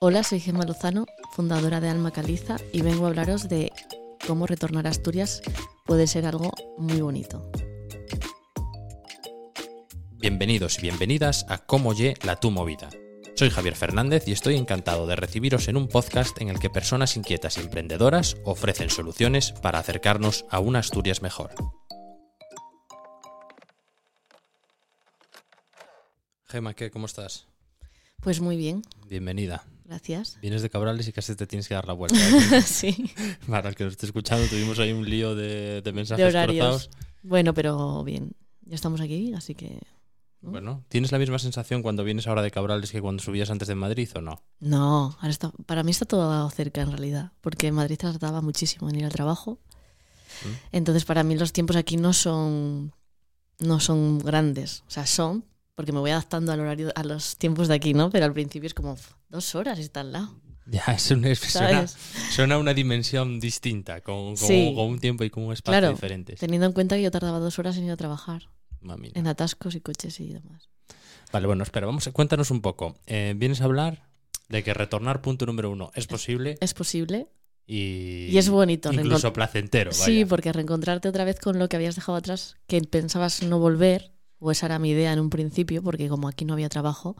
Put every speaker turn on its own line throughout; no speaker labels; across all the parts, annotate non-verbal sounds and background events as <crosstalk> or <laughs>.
Hola, soy Gemma Lozano, fundadora de Alma Caliza, y vengo a hablaros de cómo retornar a Asturias puede ser algo muy bonito.
Bienvenidos y bienvenidas a Cómo Ye la Tu Movida. Soy Javier Fernández y estoy encantado de recibiros en un podcast en el que personas inquietas y emprendedoras ofrecen soluciones para acercarnos a una Asturias mejor. Gema, ¿qué? ¿Cómo estás?
Pues muy bien,
Bienvenida.
Gracias.
Vienes de Cabrales y casi te tienes que dar la vuelta. ¿eh? <laughs>
sí,
Para el que nos esté escuchando, tuvimos ahí un lío de, de mensajes
de horarios.
cruzados.
Bueno, pero bien, ya estamos aquí, así que... ¿no?
Bueno, ¿tienes la misma sensación cuando vienes ahora de Cabrales que cuando subías antes de Madrid o no?
No, ahora está, para mí está todo cerca en realidad, porque en Madrid tardaba muchísimo en ir al trabajo.
¿Mm?
Entonces para mí los tiempos aquí no son, no son grandes, o sea, son, porque me voy adaptando al horario, a los tiempos de aquí, ¿no? Pero al principio es como "Uf, dos horas y está al lado,
Ya, es un- es- suena, suena una dimensión distinta, con, con-
Sí.
con un tiempo y con un espacio
Claro,
diferentes.
Teniendo en cuenta que yo tardaba dos horas en ir a trabajar,
Mami.
en atascos y coches y demás.
Vale, bueno, espera, vamos a, cuéntanos un poco. Eh, vienes a hablar de que retornar punto número uno es posible
Es posible
y,
y es bonito.
incluso placentero. Vaya.
Sí, porque reencontrarte otra vez con lo que habías dejado atrás, que pensabas no volver, o esa era mi idea en un principio, porque como aquí no había trabajo,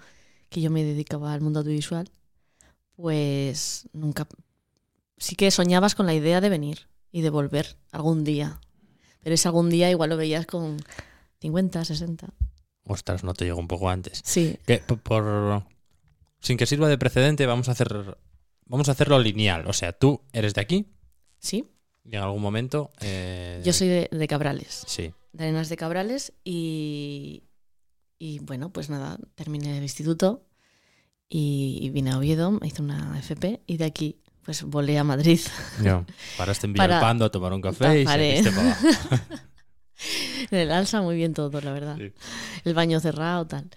que yo me dedicaba al mundo audiovisual, pues nunca... Sí que soñabas con la idea de venir y de volver algún día. Pero ese algún día igual lo veías con 50, 60.
Ostras, no te llegó un poco antes.
Sí,
Que por, sin que sirva de precedente, vamos a hacer vamos a hacerlo lineal. O sea, tú eres de aquí
sí.
y en algún momento. eh,
Yo soy de, de Cabrales.
Sí.
De Arenas de Cabrales y, y bueno, pues nada, terminé el instituto y, y vine a Oviedo, me hice una FP y de aquí pues volé a Madrid. <laughs>
Ya. Paraste en
Para-
Villalpando a tomar un café y para abajo. <laughs>
en el Alsa muy bien todo, la verdad.
Sí.
El baño cerrado, tal.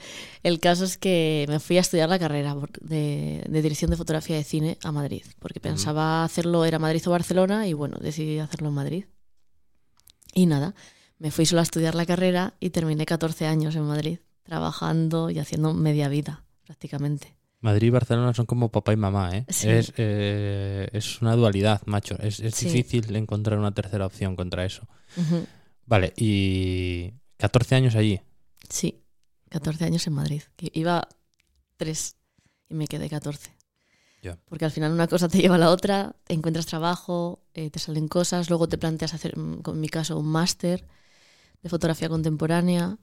El caso es que me fui a estudiar la carrera de, de dirección de fotografía de cine a Madrid, porque pensaba hacerlo, era Madrid o Barcelona y bueno, decidí hacerlo en Madrid. Y nada, me fui solo a estudiar la carrera y terminé 14 años en Madrid, trabajando y haciendo media vida, prácticamente.
Madrid y Barcelona son como papá y mamá, ¿eh?
Sí.
Es, eh, es una dualidad, macho. Es, es
Sí.
difícil encontrar una tercera opción contra eso. Vale, y 14 años allí.
Sí, 14 años en Madrid. Iba 3 y me quedé 14.
Ya.
Porque al final una cosa te lleva a la otra, encuentras trabajo, eh, te salen cosas, luego te planteas hacer, mm, en mi caso, un máster de fotografía contemporánea.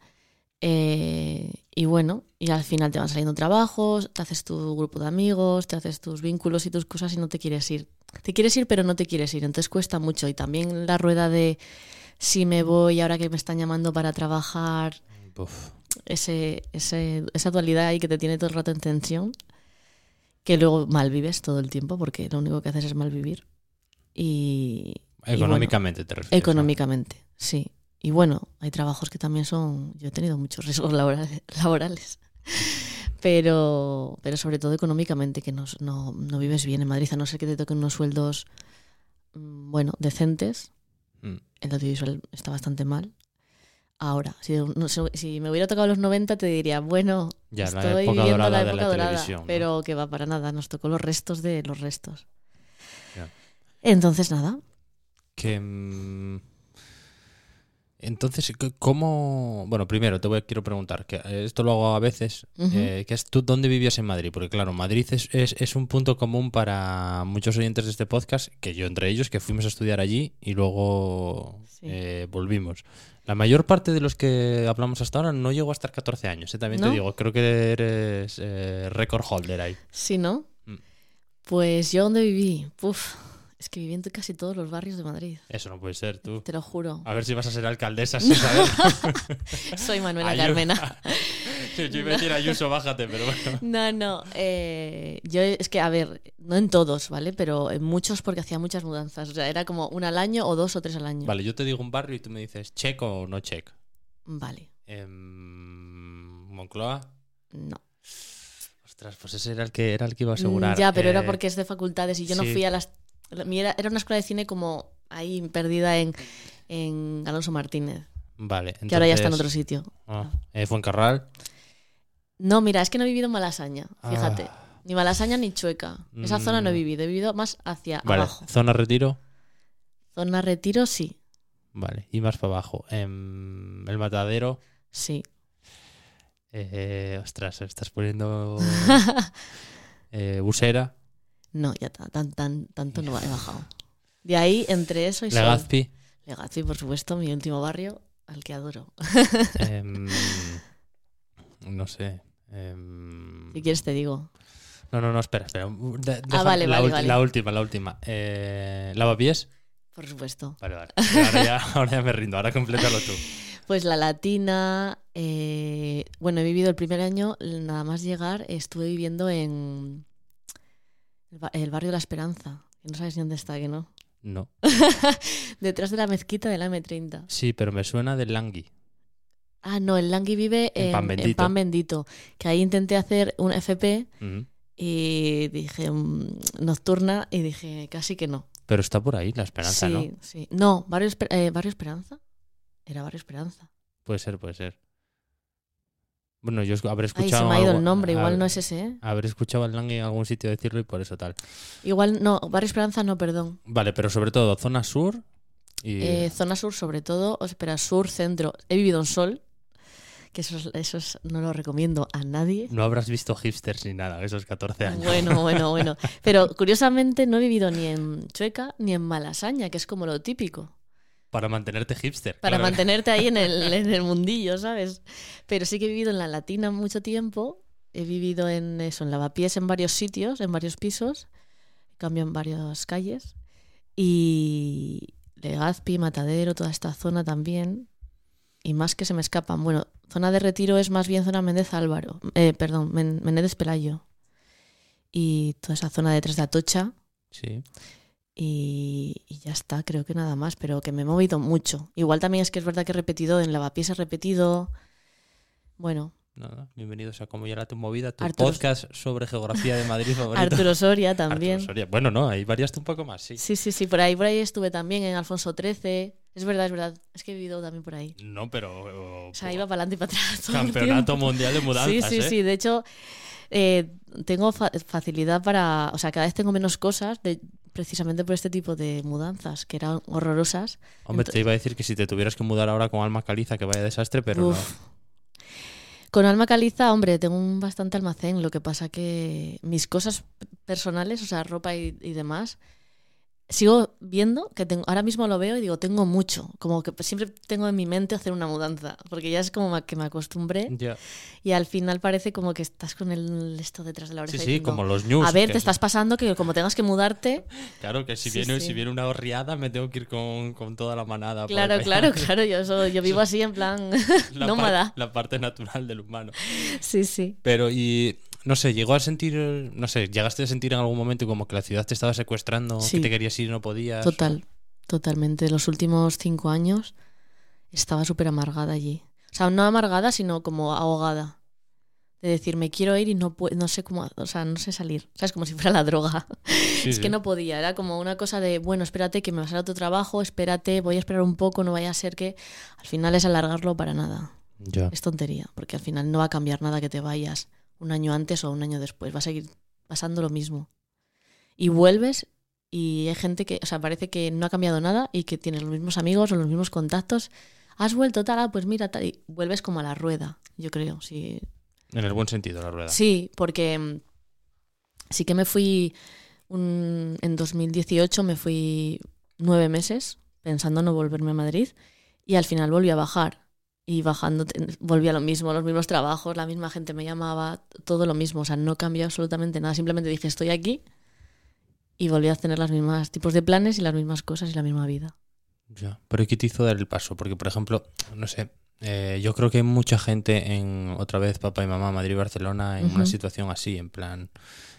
eh, y bueno, y al final te van saliendo trabajos, te haces tu grupo de amigos, te haces tus vínculos y tus cosas y no te quieres ir. Te quieres ir, pero no te quieres ir. Entonces cuesta mucho. Y también la rueda de si me voy ahora que me están llamando para trabajar,
Uf.
ese, ese- esa dualidad ahí que te tiene todo el rato en tensión, que luego malvives todo el tiempo, porque lo único que haces es malvivir. Y, y
Económicamente te refieres.
económicamente, sí. Y bueno, hay trabajos que también son. Yo he tenido muchos riesgos <laughs> laborales, laborales. Pero, pero sobre todo económicamente, que no, no, no vives bien en Madrid, a no ser que te toquen unos sueldos, mm, bueno, decentes,
Mm.
el audiovisual está bastante mal. Ahora, si, no sé, si me hubiera tocado los 90 te diría, bueno,
Ya, la
estoy
época
viviendo la
de
época
la
dorada, pero que va para nada, nos tocó los restos de los restos. Entonces, nada,
Que. mm, Entonces, ¿cómo...? Bueno, primero te voy a, quiero preguntar, que eh, esto lo hago a veces, eh, que es tú dónde vivías en Madrid? Porque claro, Madrid es, es, es un punto común para muchos oyentes de este podcast, que yo entre ellos, que fuimos a estudiar allí y luego
Sí.
eh, volvimos. La mayor parte de los que hablamos hasta ahora no llegó a estar 14 años, eh, también
¿No?
te digo, creo que eres eh, record holder ahí.
si no,
Mm.
pues yo donde viví, Puf, es que viví en casi todos los barrios de Madrid,
Eso no puede ser, tú.
te lo juro.
A ver si vas a ser alcaldesa sin saber. <laughs>
Soy Manuela. Carmena. <laughs>
Yo iba a decir Ayuso, bájate, pero bueno.
No, no. eh, yo es que, a ver, no en todos, ¿vale? Pero en muchos porque hacía muchas mudanzas. O sea, era como una al año o dos o tres al año.
Vale, yo te digo un barrio y tú me dices check o no check.
Vale.
Em, Moncloa.
No.
Ostras, pues ese era el que era el que iba a asegurar.
Mm, Ya, pero era
Eh,
porque es de facultades y yo no fui a las. Era, era una escuela de cine como ahí perdida en, en Alonso Martínez,
Vale,
que ahora ya está en
entonces-
otro sitio.
Ah, eh, Fuencarral.
No, mira, es que no he vivido en Malasaña, fíjate.
Ah,
Ni Malasaña ni Chueca. Esa zona no he
Mm.
vivido. He vivido más hacia
Vale,
abajo.
zona retiro.
Zona Retiro, sí.
Vale, y más para abajo. Em, el matadero.
Sí.
Eh, ostras, estás poniendo. <laughs> eh, busera.
No, ya ta- tan, tan, tanto no he bajado. De ahí, entre eso y Sol.
Legazpi.
Legazpi, por supuesto, mi último barrio, al que adoro.
em, no sé. em,
Si quieres te digo.
no, no, no, espera, espera. De- déjame-
Ah, vale,
la,
vale,
la última, la última. Eh, ¿Lavapiés?
Por supuesto.
Vale, vale. Ahora ya, <laughs> ahora ya me rindo, ahora complétalo tú.
Pues la latina, eh, bueno, he vivido el primer año, nada más llegar, estuve viviendo en el, ba- el barrio de la Esperanza, que no sabes ni dónde está, que no.
No. <laughs>
Detrás de la mezquita de la M30.
Sí, pero me suena del Langui.
Ah, no, el Langui vive
En
en,
Pan
en
Bendito.
Pan Bendito, que ahí intenté hacer un FP y dije mm, nocturna y dije casi que no.
Pero está por ahí, la esperanza,
sí,
¿no?
sí. No, barrio, Esper- eh, barrio Esperanza. Era Barrio Esperanza.
Puede ser, puede ser. Bueno, yo habré
Ay,
escuchado.
se me ha ido
algo-
el nombre, igual
hab-
no es ese, ¿eh?
Habré escuchado al Langui en algún sitio decirlo y por eso tal.
Igual no, Barrio Esperanza no, perdón.
Vale, pero sobre todo zona sur y.
Eh, zona sur sobre todo, espera, sur, centro. He vivido en Sol, que eso, es- eso es- no lo recomiendo a nadie.
No habrás visto hipsters ni nada, esos 14 años.
Bueno, bueno, bueno. <laughs> Pero curiosamente no he vivido ni en Chueca ni en Malasaña, que es como lo típico.
Para mantenerte hipster.
Para
claro.
mantenerte ahí en el, <laughs> en el mundillo, ¿sabes? Pero sí que he vivido en la Latina mucho tiempo. He vivido en eso, en lavapiés en varios sitios, en varios pisos. Cambio en varias calles. Y Legazpi, Matadero, toda esta zona también. Y más que se me escapan. Bueno, zona de retiro es más bien zona Méndez Álvaro. Eh, perdón, Men- Menéndez Pelayo. Y toda esa zona detrás de Atocha.
Sí.
Y, y ya está, creo que nada más, pero que me he movido mucho. Igual también es que es verdad que he repetido, en Lavapiés he repetido. Bueno,
Nada, bienvenidos a Como ya era tu movida, tu
Arturo-
podcast sobre geografía de Madrid <laughs> favorito.
Arturo Soria
Arturo
también.
Soria. Bueno, no, ahí variaste un poco más, sí.
Sí, sí, sí, por ahí, por ahí estuve también, en Alfonso XIII. Es verdad, es verdad. Es que he vivido también por ahí.
No, pero.
O sea, iba para adelante y para atrás. todo
Campeonato mundial de mudanzas.
Sí, sí,
¿eh?
sí. De hecho, eh, tengo fa- facilidad para. O sea, cada vez tengo menos cosas de, precisamente por este tipo de mudanzas, que eran horrorosas.
Hombre, te iba a decir que si te tuvieras que mudar ahora con alma caliza, que vaya desastre, pero
Uf. Con alma caliza, hombre, tengo un bastante almacén. Lo que pasa que mis cosas personales, o sea, ropa y, y demás, sigo viendo que tengo. Ahora mismo lo veo y digo, tengo mucho. Como que siempre tengo en mi mente hacer una mudanza. Porque ya es como que me acostumbré.
Ya.
y al final parece como que estás con el esto detrás de la oreja.
Sí, sí,
diciendo,
como los news.
A ver, te estás pasando que como tengas que mudarte. <laughs>
Claro, que si
Sí,
viene,
sí.
si viene una horriada, me tengo que ir con, con toda la manada.
Claro, claro, <laughs> claro. Yo, yo vivo así en plan <laughs>
La,
nómada.
par- la parte natural del humano.
Sí, sí.
Pero, y no sé, llegó a sentir, no sé, llegaste a sentir en algún momento como que la ciudad te estaba secuestrando,
Sí.
que te querías ir y no podías.
Total, totalmente. Los últimos cinco años estaba súper amargada allí. O sea, no amargada, sino como ahogada. De decir, me quiero ir y no, no sé cómo, o sea, no sé salir. O sea, es como si fuera la droga.
Sí,
es
sí.
que no podía. Era como una cosa de, bueno, espérate que me va a salir otro trabajo, espérate, voy a esperar un poco, no vaya a ser que al final es alargarlo para nada.
Ya.
Es tontería, porque al final no va a cambiar nada que te vayas un año antes o un año después. Va a seguir pasando lo mismo. Y vuelves y hay gente que, o sea, parece que no ha cambiado nada y que tiene los mismos amigos o los mismos contactos. Has vuelto tal, ah, pues mira, tal, y vuelves como a la rueda, yo creo. Sí,
En el buen sentido, la rueda.
sí porque mm, sí que me fui un- en 2018, me fui nueve meses pensando no volverme a Madrid y al final volví a bajar. Y bajando te- volví a lo mismo, los mismos trabajos, la misma gente me llamaba, todo lo mismo. O sea, no cambió absolutamente nada. Simplemente dije, estoy aquí y volví a tener los mismos tipos de planes y las mismas cosas y la misma vida.
Ya. Pero ¿qué te hizo dar el paso? Porque, por ejemplo, no sé, eh, yo creo que hay mucha gente en, otra vez, papá y mamá, Madrid y Barcelona, en una
Ujú.
situación así, en plan...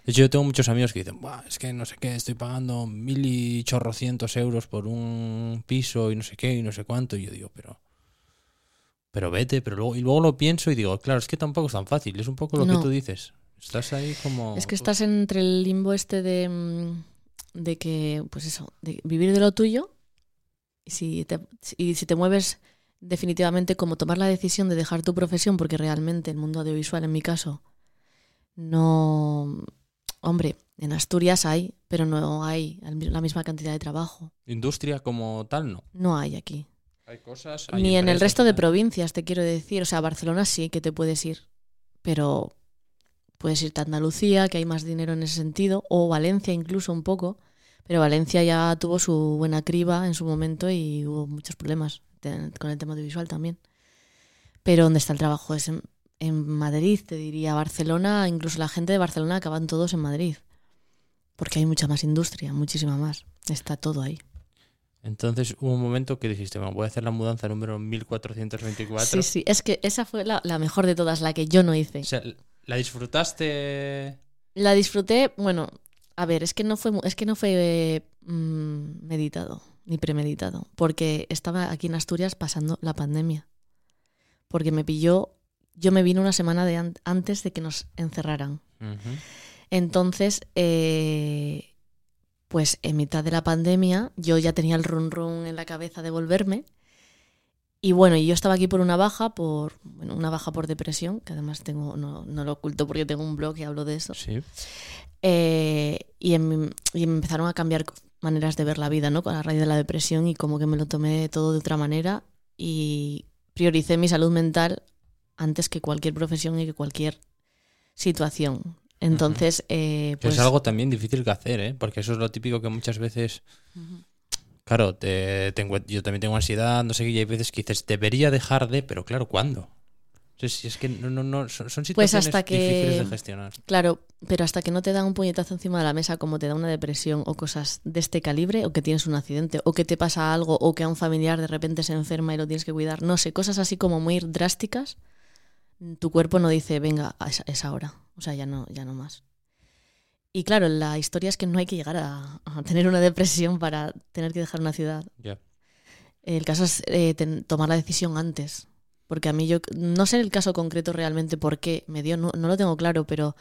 De hecho, yo tengo muchos amigos que dicen, Buah, es que no sé qué, estoy pagando mil y chorrocientos euros por un piso y no sé qué y no sé cuánto. Y yo digo, pero... Pero vete, pero luego... Y luego lo pienso y digo, claro, es que tampoco es tan fácil, es un poco lo
No.
que tú dices. Estás ahí como...
Es que estás entre el limbo este de, mm, de que, pues eso, de vivir de lo tuyo y si te, y si te mueves definitivamente como tomar la decisión de dejar tu profesión porque realmente el mundo audiovisual en mi caso no Hombre, en Asturias hay, pero no hay la misma cantidad de trabajo.
Industria como tal, no.
No hay aquí.
Hay cosas.
Ni en el resto de provincias, te quiero decir. O sea, Barcelona sí que te puedes ir, pero puedes irte a Andalucía, que hay más dinero en ese sentido, o Valencia incluso un poco. Pero Valencia ya tuvo su buena criba en su momento y hubo muchos problemas con el tema audiovisual también. Pero donde está el trabajo es en, en Madrid, te diría Barcelona, incluso la gente de Barcelona acaban todos en Madrid. Porque hay mucha más industria, muchísima más. Está todo ahí.
Entonces hubo un momento que dijiste, bueno, voy a hacer la mudanza número 1424.
Sí, sí, es que esa fue la, mejor de todas, la que yo no hice.
O sea, ¿la disfrutaste?
La disfruté, bueno, a ver, es que no fue, es que no fue mm, meditado, ni premeditado, porque estaba aquí en Asturias pasando la pandemia. Porque me pilló, yo me vine una semana de antes de que nos encerraran. Entonces, eh, pues en mitad de la pandemia yo ya tenía el run run en la cabeza de volverme. Y bueno, yo estaba aquí por una baja, por bueno, una baja por depresión, que además tengo, no, lo oculto porque tengo un blog y hablo de eso.
Sí.
Eh, y, me empezaron a cambiar maneras de ver la vida, ¿no? Con la raíz de la depresión y como que me lo tomé todo de otra manera y prioricé mi salud mental antes que cualquier profesión y que cualquier situación. Entonces, eh, pues...
Es algo también difícil que hacer, ¿eh? Porque eso es lo típico que muchas veces... Claro, te, tengo, yo también tengo ansiedad, no sé qué, y hay veces que dices, debería dejar de, pero claro, ¿cuándo? Si es que no, no, no son, pues situaciones hasta que, difíciles de gestionar.
Claro, pero hasta que no te dan un puñetazo encima de la mesa como te da una depresión o cosas de este calibre, o que tienes un accidente, o que te pasa algo, o que a un familiar de repente se enferma y lo tienes que cuidar, no sé, cosas así como muy drásticas, tu cuerpo no dice, venga, es ahora. O sea, ya no, ya no más. Y claro, la historia es que no hay que llegar a, tener una depresión para tener que dejar una ciudad. El caso es eh, tomar la decisión antes. Porque a mí yo no sé el caso concreto realmente por qué me dio, no, no lo tengo claro, pero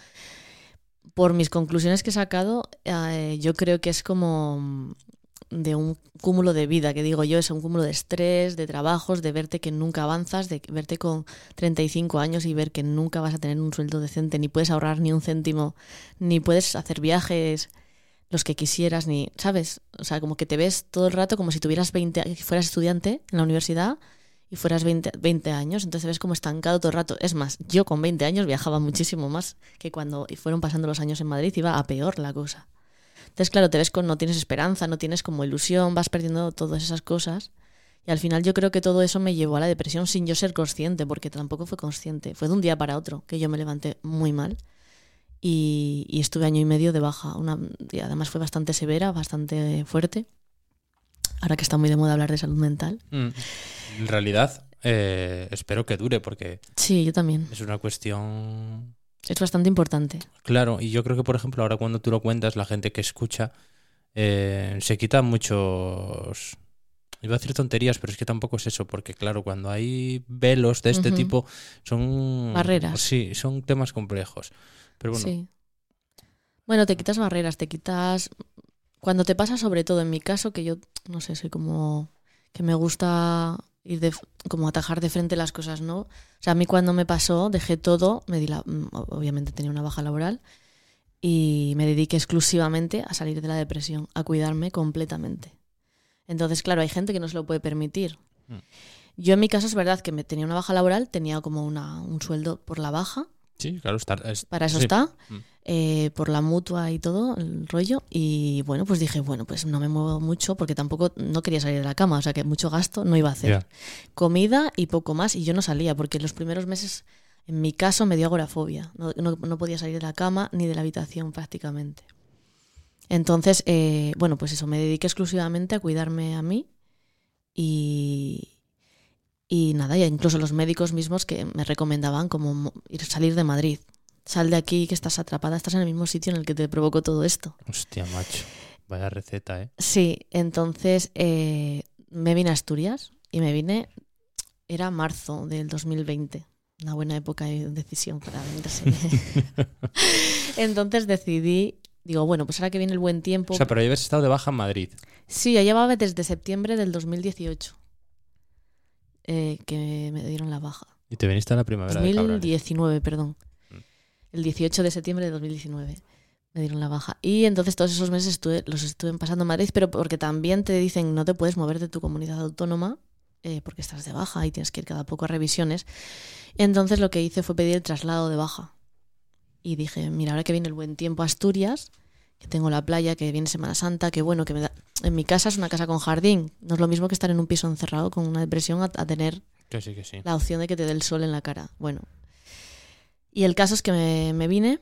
por mis conclusiones que he sacado, eh, yo creo que es como de un cúmulo de vida, que digo yo, es un cúmulo de estrés, de trabajos, de verte que nunca avanzas, de verte con 35 años y ver que nunca vas a tener un sueldo decente, ni puedes ahorrar ni un céntimo, ni puedes hacer viajes los que quisieras, ni, ¿sabes? O sea, como que te ves todo el rato como si tuvieras 20, fueras estudiante en la universidad y fueras 20, 20 años, entonces ves como estancado todo el rato. Es más, yo con 20 años viajaba muchísimo más que cuando fueron pasando los años en Madrid, iba a peor la cosa. Entonces, claro, te ves con no tienes esperanza, no tienes como ilusión, vas perdiendo todas esas cosas. Y al final yo creo que todo eso me llevó a la depresión sin yo ser consciente, porque tampoco fue consciente. Fue de un día para otro que yo me levanté muy mal y, estuve año y medio de baja. Una, y además fue bastante severa, bastante fuerte. Ahora que está muy de moda hablar de salud mental.
Mm. En realidad, eh, espero que dure porque...
Sí, yo también.
Es una cuestión
es bastante importante.
Claro, y yo creo que, por ejemplo, ahora cuando tú lo cuentas, la gente que escucha eh, se quita muchos. Iba a decir tonterías, pero es que tampoco es eso, porque claro, cuando hay velos de este tipo, son.
Barreras.
Sí, son temas complejos. Pero bueno. Sí.
Bueno, te quitas barreras, te quitas. Cuando te pasa, sobre todo en mi caso, que yo, no sé, soy como. que me gusta ir de, como atajar de frente las cosas, ¿no? O sea, a mí cuando me pasó, dejé todo, me di la, mm, obviamente tenía una baja laboral y me dediqué exclusivamente a salir de la depresión, a cuidarme completamente. Entonces, claro, hay gente que no se lo puede permitir. Mm. Yo en mi caso es verdad que me tenía una baja laboral, tenía como una, un sueldo por la baja.
Sí, claro, está,
para eso está. Mm. Eh, por la mutua y todo el rollo. Y bueno, pues dije, bueno, pues no me muevo mucho porque tampoco no quería salir de la cama, o sea que mucho gasto no iba a hacer. Comida y poco más, y yo no salía porque los primeros meses, en mi caso, me dio agorafobia. No, no, podía salir de la cama ni de la habitación prácticamente. Entonces, eh, bueno, pues eso, me dediqué exclusivamente a cuidarme a mí y, y nada, ya incluso los médicos mismos que me recomendaban como ir salir de Madrid, Sal de aquí que estás atrapada, estás en el mismo sitio en el que te provocó todo esto.
Hostia, macho. Vaya receta, ¿eh?
Sí, entonces eh, me vine a Asturias y me vine, era marzo del 2020. Una buena época de decisión para venirse. <laughs> <laughs> entonces decidí, digo, bueno, pues ahora que viene el buen tiempo.
O sea, pero ya habías estado de baja en Madrid.
Sí, ya llevaba desde septiembre del 2018 eh, que me dieron la baja.
¿Y te viniste a la primavera
2019, perdón el 18 de septiembre de 2019. me dieron la baja. Y entonces todos esos meses estuve, los estuve pasando en Madrid, pero porque también te dicen no te puedes mover de tu comunidad autónoma eh, porque estás de baja y tienes que ir cada poco a revisiones. Entonces lo que hice fue pedir el traslado de baja. Y dije, mira, ahora que viene el buen tiempo a Asturias, que tengo la playa, que viene Semana Santa, que bueno, que me da... En mi casa es una casa con jardín. No es lo mismo que estar en un piso encerrado con una depresión a, a tener
Que sí, que sí.
la opción de que te dé el sol en la cara. Bueno. Y el caso es que me, me vine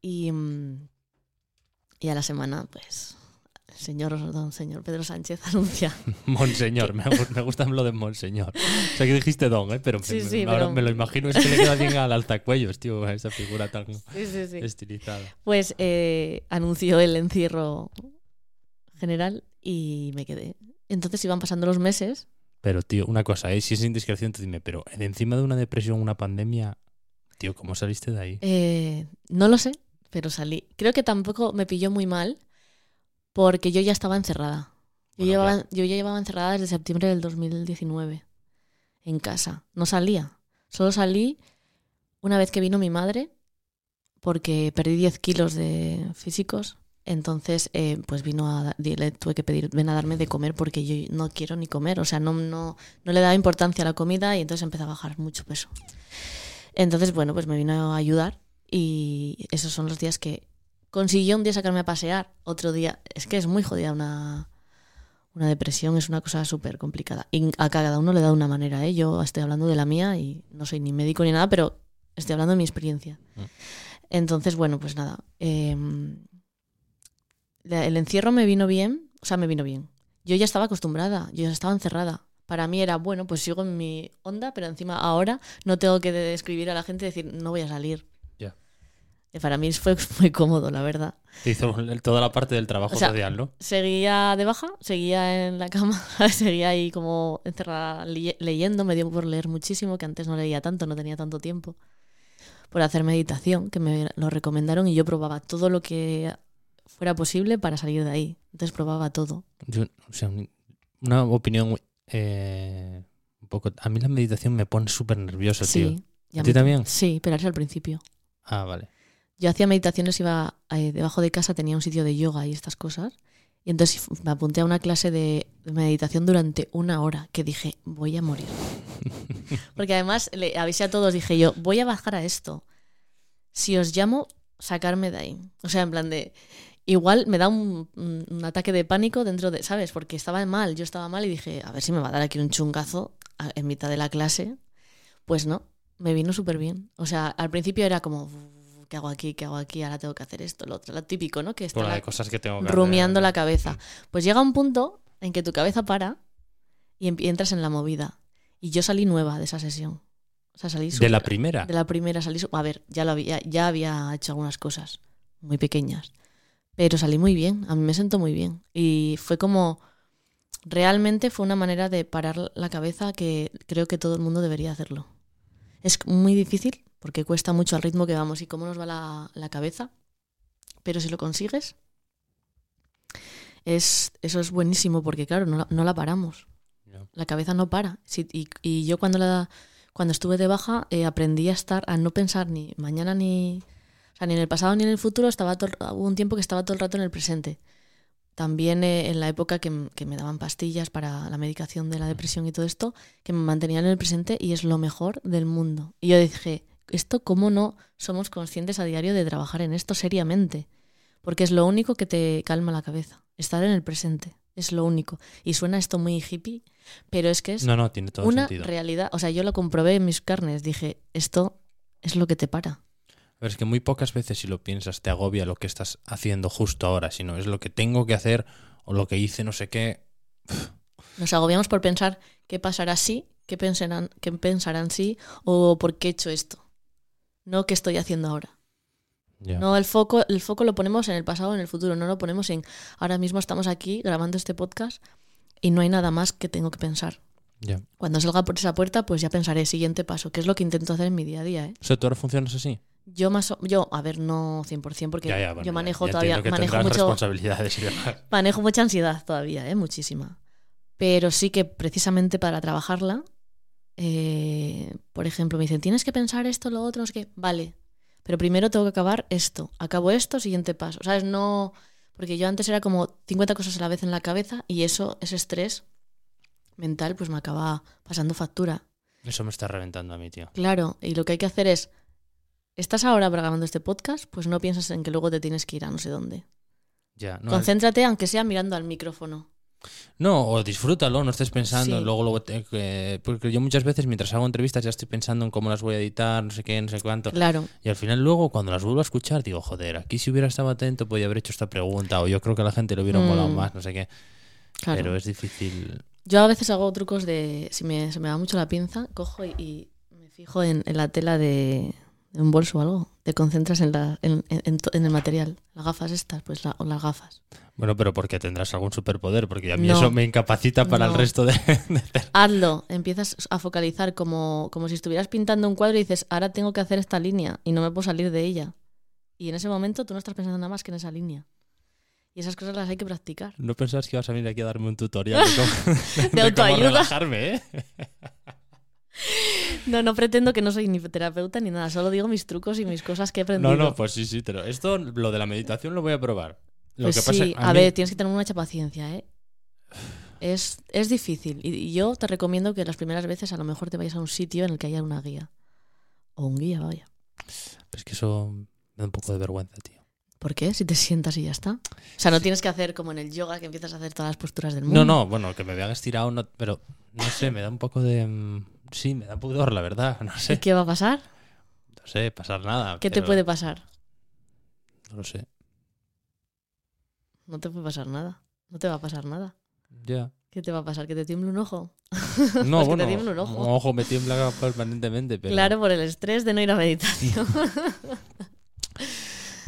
y, mm, y a la semana, pues, señor, don señor Pedro Sánchez <laughs> anuncia. <laughs>
Monseñor, me, gu- me gusta lo de Monseñor. O sea que dijiste don, ¿eh? Pero,
Sí,
me,
sí,
ahora
pero-
me lo imagino, es que le queda bien al alzacuellos, tío, esa figura tan
Sí,
estilizada.
Pues eh, anunció el encierro general y me quedé. Entonces iban pasando los meses.
Pero, tío, una cosa, ¿eh? si es indiscreción, tú dime, pero encima de una depresión, una pandemia, tío, ¿cómo saliste de ahí?
eh, no lo sé, pero salí. Creo que tampoco me pilló muy mal porque yo ya estaba encerrada. Yo,
Bueno,
llevaba, yo ya llevaba encerrada desde septiembre del 2019 en casa. No salía. Solo salí una vez que vino mi madre porque perdí 10 kilos de físicos. Entonces, eh, pues vino a... Le tuve que pedir, ven a darme de comer porque yo no quiero ni comer. O sea, no, no, no le daba importancia a la comida y entonces empecé a bajar mucho peso. Entonces, bueno, pues me vino a ayudar y esos son los días que consiguió un día sacarme a pasear, otro día... Es que es muy jodida una, una depresión, es una cosa súper complicada. Y a cada uno le da una manera, ¿eh? Yo estoy hablando de la mía y no soy ni médico ni nada, pero estoy hablando de mi experiencia.
Mm.
Entonces, bueno, pues nada. eh, la- el encierro me vino bien, o sea, me vino bien. Yo ya estaba acostumbrada, yo ya estaba encerrada. Para mí era, bueno, pues sigo en mi onda, pero encima ahora no tengo que describir a la gente y decir, no voy a salir. Eh, Para mí fue <laughs> muy cómodo, la verdad.
Te hizo toda la parte del trabajo
O sea,
social, ¿no?
Seguía de baja, seguía en la cama, <laughs> seguía ahí como encerrada le- leyendo, me dio por leer muchísimo, que antes no leía tanto, no tenía tanto tiempo, por hacer meditación, que me lo recomendaron y yo probaba todo lo que fuera posible para salir de ahí. Entonces probaba todo.
Yo, o sea, un- una opinión eh, un poco... A mí la meditación me pone súper nervioso, tío.
Sí. y
¿A ti también?
Sí, pero era al principio.
Ah, vale.
Yo hacía meditaciones, iba eh, debajo de casa, tenía un sitio de yoga y estas cosas. Y entonces me apunté a una clase de meditación durante una hora, que dije, voy a morir. <laughs> Porque además le avisé a todos, dije yo, voy a bajar a esto. Si os llamo, sacarme de ahí. O sea, en plan de, igual me da un, un- ataque de pánico dentro de, ¿sabes? Porque estaba mal, yo estaba mal y dije, a ver si me va a dar aquí un chungazo en mitad de la clase. Pues no, me vino súper bien. O sea, al principio era como, ¿qué hago aquí? ¿Qué hago aquí? Ahora tengo que hacer esto, lo otro, lo típico, ¿no? Que está
la de cosas que tengo que
rumiando
hacer.
la cabeza. Pues llega un punto en que tu cabeza para y entras en la movida. Y yo salí nueva de esa sesión. O sea, salí
De
súper-
la primera.
de la primera salí. A ver, ya, lo había, ya había hecho algunas cosas muy pequeñas. Pero salí muy bien. A mí me sentó muy bien. Y fue como. Realmente fue una manera de parar la cabeza que creo que todo el mundo debería hacerlo. Es muy difícil porque cuesta mucho al ritmo que vamos y cómo nos va la, la cabeza. Pero si lo consigues, es, eso es buenísimo porque, claro, no la, no la paramos.
Ya.
La cabeza no para. Sí, y, y yo cuando, la, cuando estuve de baja eh, aprendí a estar, a no pensar ni mañana ni, o sea, ni en el pasado ni en el futuro. Estaba todo- hubo un tiempo que estaba todo el rato en el presente. También eh, en la época que, que me daban pastillas para la medicación de la depresión y todo esto, que me mantenían en el presente y es lo mejor del mundo. Y yo dije, esto cómo no somos conscientes a diario de trabajar en esto seriamente, porque es lo único que te calma la cabeza, estar en el presente, es lo único. Y suena esto muy hippie, pero es que es
No, no, tiene todo
una
sentido.
realidad, o sea, yo lo comprobé en mis carnes, dije, esto es lo que te para.
Pero es que muy pocas veces si lo piensas te agobia lo que estás haciendo justo ahora, sino es lo que tengo que hacer o lo que hice no sé qué. <sighs>
Nos agobiamos por pensar qué pasará si, qué pensarán, qué pensarán si o por qué he hecho esto. No qué estoy haciendo ahora. No, el foco, el foco lo ponemos en el pasado o en el futuro, no lo ponemos en ahora mismo estamos aquí grabando este podcast y no hay nada más que tengo que pensar. Cuando salga por esa puerta, pues ya pensaré siguiente paso, que es lo que intento hacer en mi día a día, ¿eh?
O sea, ¿tú ahora funcionas así?
Yo más o- yo, a ver, no 100% porque
Ya, ya, bueno,
yo manejo
ya
todavía manejo mucho
responsabilidades y demás. <laughs>
Manejo mucha ansiedad todavía, ¿eh? muchísima. Pero sí que precisamente para trabajarla, eh, por ejemplo, me dicen, tienes que pensar esto, lo otro, no sé qué. Vale, pero primero tengo que acabar esto. Acabo esto, siguiente paso. ¿Sabes? No. Porque yo antes era como 50 cosas a la vez en la cabeza y eso, ese estrés mental, pues me acaba pasando factura.
Eso me está reventando a mí, tío.
Claro, y lo que hay que hacer es. ¿Estás ahora grabando este podcast? Pues no piensas en que luego te tienes que ir a no sé dónde.
Ya, no,
Concéntrate, aunque sea mirando al micrófono.
No, o disfrútalo, no estés pensando,
Sí.
luego, que- porque yo muchas veces mientras hago entrevistas ya estoy pensando en cómo las voy a editar, no sé qué, no sé cuánto.
Claro.
Y al final luego cuando las vuelvo a escuchar digo, joder, aquí si hubiera estado atento podía haber hecho esta pregunta o yo creo que a la gente le hubiera
Mm.
molado más, no sé qué.
Claro.
Pero es difícil.
Yo a veces hago trucos de. Si me, se me va mucho la pinza, cojo y, y me fijo en, en la tela de un bolso o algo. Te concentras en, la, en, en- en el material. Las gafas estas, pues la- o las gafas.
Bueno, pero porque tendrás algún superpoder, porque a mí
No.
eso me incapacita para el resto de... de- <laughs>
Hazlo, empiezas a focalizar como, como si estuvieras pintando un cuadro y dices, ahora tengo que hacer esta línea y no me puedo salir de ella. Y en ese momento tú no estás pensando nada más que en esa línea. Y esas cosas las hay que practicar.
No pensabas que ibas a venir aquí a darme un tutorial de cómo, <laughs> <laughs> de cómo
autoayuda.
relajarme, ¿eh?
No, no pretendo que no soy ni terapeuta ni nada, solo digo mis trucos y mis cosas que he aprendido.
No, no, pues sí, sí, pero esto, lo de la meditación lo voy a probar. Lo
Pues
que pasa
sí,
a
a,
mí-
ver, tienes que tener mucha paciencia, ¿eh? Es, es difícil. Y, y yo te recomiendo que las primeras veces a lo mejor te vayas a un sitio en el que haya una guía. O un guía, vaya.
Es que eso me da un poco de vergüenza, tío.
¿Por qué? Si te sientas y ya está. O sea, no tienes que hacer como en el yoga que empiezas a hacer todas las posturas del mundo.
No, no, bueno, que me vean estirado, no, pero no sé, me da un poco de... Sí, me da pudor, la verdad, <laughs> no
¿Y
sé.
qué va a pasar?
No sé, pasar nada.
¿Qué te puede pasar?
No lo sé.
No te puede pasar nada. No te va a pasar nada.
Ya.
¿Qué te va a pasar? ¿Que te tiemble un ojo?
No, <laughs>
Pues que
bueno,
te tiemble un ojo.
un ojo me tiembla permanentemente, pero...
Claro, por el estrés de no ir a meditación. <laughs>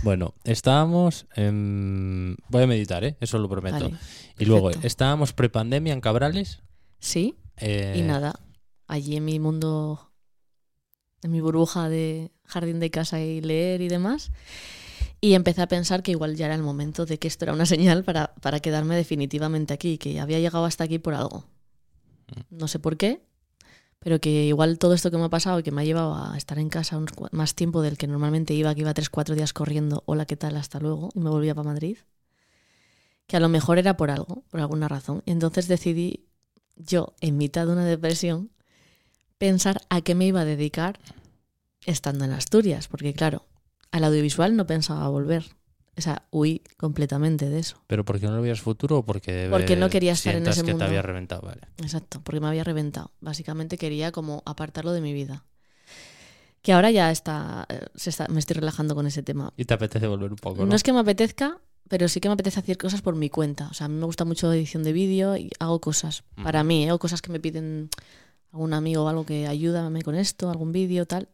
Bueno, estábamos... en- Voy a meditar, ¿eh? Eso lo prometo.
Vale,
y luego, estábamos prepandemia en Cabrales.
Sí,
eh,
y nada. Allí en mi mundo, en mi burbuja de jardín de casa y leer y demás. Y empecé a pensar que igual ya era el momento de que esto era una señal para, para quedarme definitivamente aquí, que había llegado hasta aquí por algo. No sé por qué, pero que igual todo esto que me ha pasado y que me ha llevado a estar en casa más tiempo del que normalmente iba, que iba tres, cuatro días corriendo, hola, ¿qué tal? Hasta luego, y me volvía para Madrid, que a lo mejor era por algo, por alguna razón. Entonces decidí yo, en mitad de una depresión, pensar a qué me iba a dedicar estando en Asturias, porque claro, al audiovisual no pensaba volver. O sea, huí completamente de eso.
¿Pero por qué no lo veías futuro o porque...
Porque no quería estar en ese
que
mundo.
te había reventado, vale.
Exacto, porque me había reventado. Básicamente quería como apartarlo de mi vida. Que ahora ya está, eh, se está me estoy relajando con ese tema.
Y te apetece volver un poco,
No,
¿no?
es que me apetezca, pero sí que me apetece hacer cosas por mi cuenta. O sea, a mí me gusta mucho edición de vídeo y hago cosas
Mm.
para mí, ¿eh? o cosas que me piden algún amigo o algo que ayúdame con esto, algún vídeo, tal.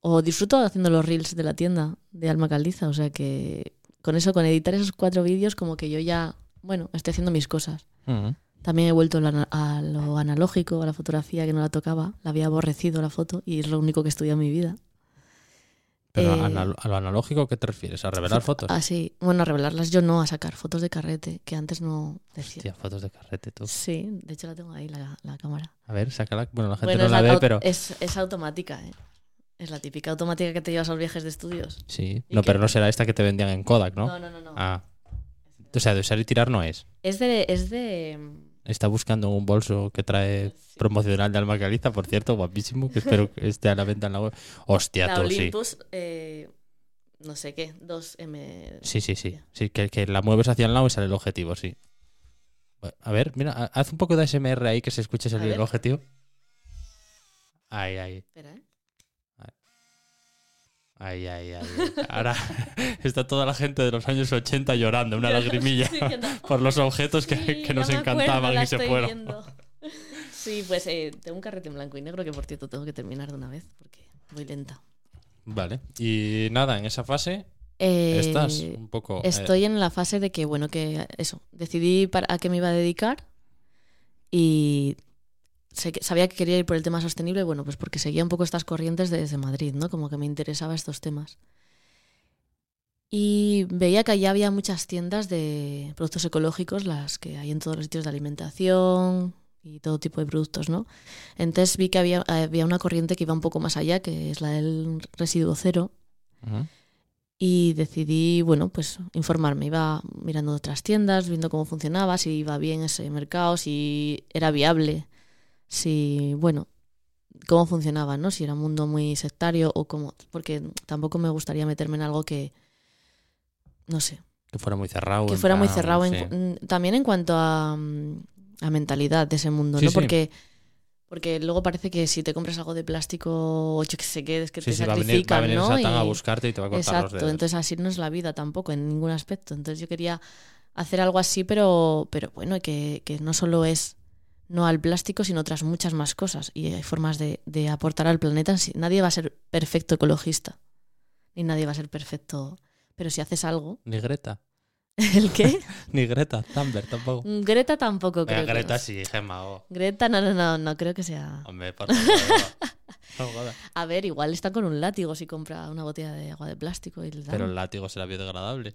O disfruto haciendo los reels de la tienda de Alma Caldiza. O sea que con eso, con editar esos cuatro vídeos, como que yo ya, bueno, estoy haciendo mis cosas. También he vuelto a lo analógico, a la fotografía que no la tocaba. La había aborrecido la foto y es lo único que he estudiado en mi vida.
Pero
Eh,
a lo analógico, ¿qué te refieres? ¿A revelar fotos?
Así, bueno, a revelarlas yo no, a sacar fotos de carrete, que antes no decía.
Hostia, fotos de carrete, tú.
Sí, de hecho la tengo ahí, la, la cámara.
A ver, sácala. Bueno, la gente
Bueno,
no la ve, pero...
es, es automática, ¿eh? Es la típica automática que te llevas a los viajes de estudios.
Sí.
¿Y
No,
qué?
pero no será esta que te vendían en Kodak, ¿no?
No, no, no. no.
Ah. O sea, de usar y tirar no es.
Es de... Es de
Está buscando un bolso que trae promocional de Alma Caliza, por cierto, guapísimo, que espero que esté a la venta en la web. Hostia,
la
tú, sí.
Olympus, eh, no sé qué, 2M...
Sí, sí, sí. Sí, que, que la mueves hacia el lado y sale el objetivo, sí. A ver, mira, ha- haz un poco de SMR ahí que se escuche salir el objetivo. Ahí, ahí.
Espera, ¿eh?
Ahí, ahí, ahí. Ahora <laughs> está toda la gente de los años 80 llorando, una <laughs> lagrimilla,
Sí, que no.
por los objetos que,
Sí,
que
ya
nos encantaban y se fueron.
viendo. <laughs> Sí, pues eh, tengo un carrete en blanco y negro que por cierto tengo que terminar de una vez porque voy lenta.
Vale. Y nada, en esa fase
Eh,
estás un poco. eh,
Estoy en la fase de que, bueno, que eso, decidí para, a qué me iba a dedicar y sabía que quería ir por el tema sostenible, bueno, pues porque seguía un poco estas corrientes desde Madrid, ¿no? Como que me interesaba estos temas. Y veía que allá había muchas tiendas de productos ecológicos, las que hay en todos los sitios de alimentación y todo tipo de productos, ¿no? Entonces vi que había, había una corriente que iba un poco más allá, que es la del residuo cero,
Ujú.
Y decidí, bueno, pues informarme. Iba mirando otras tiendas, viendo cómo funcionaba, si iba bien ese mercado, si era viable, si, bueno, cómo funcionaba, ¿no? Si era un mundo muy sectario o cómo. Porque tampoco me gustaría meterme en algo que. No sé.
Que fuera muy cerrado.
Que fuera muy cerrado.
sí.
mm, también en cuanto a, mm, a mentalidad de ese mundo,
Sí,
¿no?
sí.
Porque. Porque luego parece que si te compras algo de plástico o yo que sé qué, es que te
sí, va a venir, va a
sacrifican,
venir
¿no?
A
Y-
buscarte y te va a cortar los
Exacto,
dedos.
entonces así no es la vida tampoco, en ningún aspecto. Entonces yo quería hacer algo así, pero, pero bueno, que, que no solo es no al plástico, sino otras muchas más cosas. Y hay formas de, de aportar al planeta. Nadie va a ser perfecto ecologista, ni nadie va a ser perfecto. Pero si haces algo,
Ni Greta. <laughs>
¿el qué? <laughs>
Ni Greta Thunberg tampoco.
Greta tampoco creo.
Venga,
que-
Greta sí, Gemma. oh.
Greta, no, no, no, no creo que sea.
Hombre, por favor. <laughs>
A ver, igual está con un látigo si compra una botella de agua de plástico y le.
Pero el látigo será biodegradable.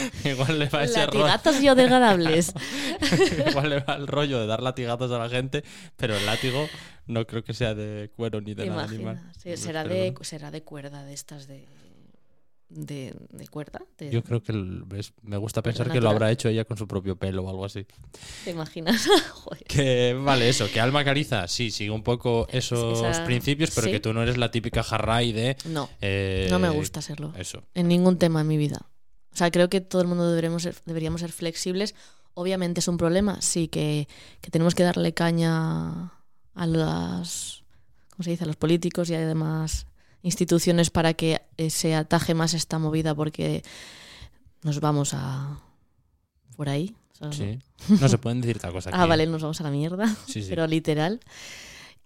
<laughs> Igual le va ese rollo.
Latigazos biodegradables. <laughs>
Igual le va el rollo de dar latigazos a la gente, pero el látigo no creo que sea de cuero ni de animal.
Sí, será, de,
no.
será de cuerda, de estas de. de, de cuerda. de-
Yo creo que el- me gusta pensar que lo habrá hecho ella con su propio pelo o algo así.
¿Te imaginas? <laughs> Joder.
Que vale, eso, que Alma Cariza sí sigue un poco esos
Esa-
principios, pero
sí.
que tú no eres la típica jarray de.
No,
eh,
no me gusta serlo.
Eso.
En ningún tema en mi vida. O sea, creo que todo el mundo deberemos ser, deberíamos ser flexibles. Obviamente es un problema, sí, que, que tenemos que darle caña a las. ¿Cómo se dice? A los políticos y además instituciones para que eh, se ataje más esta movida porque nos vamos a. por ahí.
Sí. No se <laughs> pueden decir tal cosa.
Ah, vale, nos vamos a la mierda,
Sí, sí.
pero literal.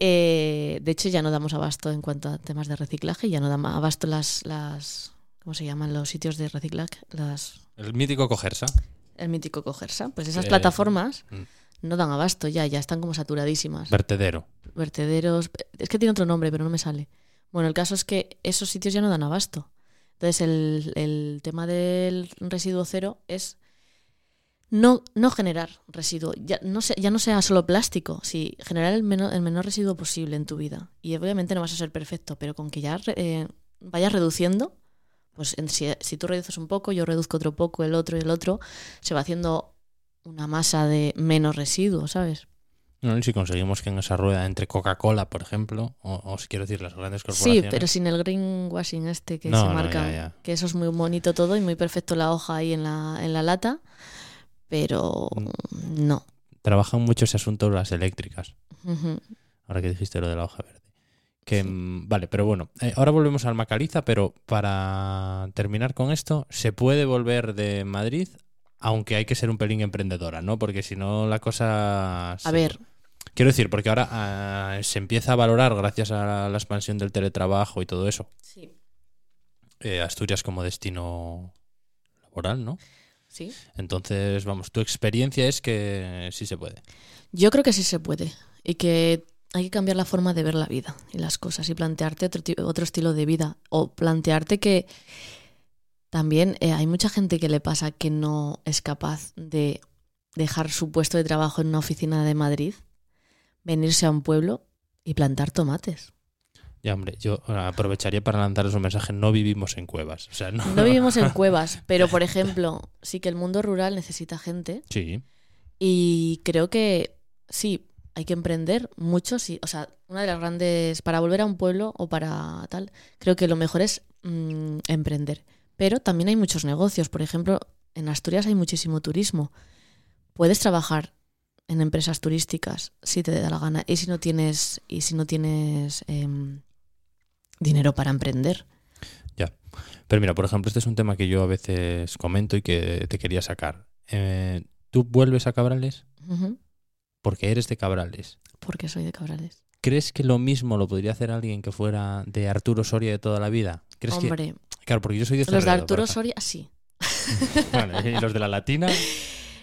Eh, de hecho, ya no damos abasto en cuanto a temas de reciclaje, ya no damos abasto las, las ¿cómo se llaman los sitios de reciclaje? Las,
El mítico cogersa.
el mítico Cogersa. Pues esas
Que-
plataformas
Mm.
no dan abasto ya, ya están como saturadísimas.
Vertedero.
Vertederos, es que tiene otro nombre, pero no me sale. Bueno, el caso es que esos sitios ya no dan abasto. Entonces, el, el tema del residuo cero es no, no generar residuo. Ya no, se- ya no sea solo plástico, sí, generar el menor, el menor residuo posible en tu vida. Y obviamente no vas a ser perfecto, pero con que ya eh, vayas reduciendo, pues en- si, si tú reduces un poco, yo reduzco otro poco, el otro y el otro, se va haciendo una masa de menos residuo, ¿sabes?
No, y si conseguimos que en esa rueda entre Coca-Cola, por ejemplo, o, o si quiero decir las grandes
Sí,
corporaciones.
pero sin el greenwashing este que
No,
se
no,
marca.
ya, ya.
Que eso es muy bonito todo y muy perfecto la hoja ahí en la, en la lata. Pero
Mm.
no.
Trabajan mucho ese asunto las eléctricas. Ahora que dijiste lo de la hoja verde. Que,
Sí.
mm, Vale, pero bueno, eh, ahora volvemos al Macaliza, pero para terminar con esto, se puede volver de Madrid, aunque hay que ser un pelín emprendedora, ¿no? Porque si no la cosa...
A ver,
Quiero decir, porque ahora ah, se empieza a valorar, gracias a la expansión del teletrabajo y todo eso,
sí.
eh, Asturias como destino laboral, ¿no?
Sí.
Entonces, vamos, tu experiencia es que sí se puede.
Yo creo que sí se puede. Y que hay que cambiar la forma de ver la vida y las cosas y plantearte otro, otro estilo de vida. O plantearte que también eh, hay mucha gente que le pasa que no es capaz de dejar su puesto de trabajo en una oficina de Madrid, venirse a un pueblo y plantar tomates.
Ya, hombre, yo aprovecharía para lanzarles un mensaje, no vivimos en cuevas. O sea, no...
No vivimos en <laughs> cuevas, pero por ejemplo, sí que el mundo rural necesita gente
Sí,
y creo que sí, hay que emprender mucho, sí. O sea, una de las grandes, para volver a un pueblo o para tal, creo que lo mejor es mm, emprender. Pero también hay muchos negocios, por ejemplo, en Asturias hay muchísimo turismo. Puedes trabajar en empresas turísticas si te da la gana y si no tienes y si no tienes em, dinero para emprender.
Pero mira, por ejemplo, este es un tema que yo a veces comento y que te quería sacar. Eh, ¿Tú vuelves a Cabrales
Ujú,
porque eres de Cabrales?
Porque soy de Cabrales.
¿Crees que lo mismo lo podría hacer alguien que fuera de Arturo Soria de toda la vida? ¿Crees que
Hombre,
Claro, porque yo soy de
los de
Cerredo,
Arturo. Soria, sí. <laughs>
Vale, y los de la Latina. <laughs>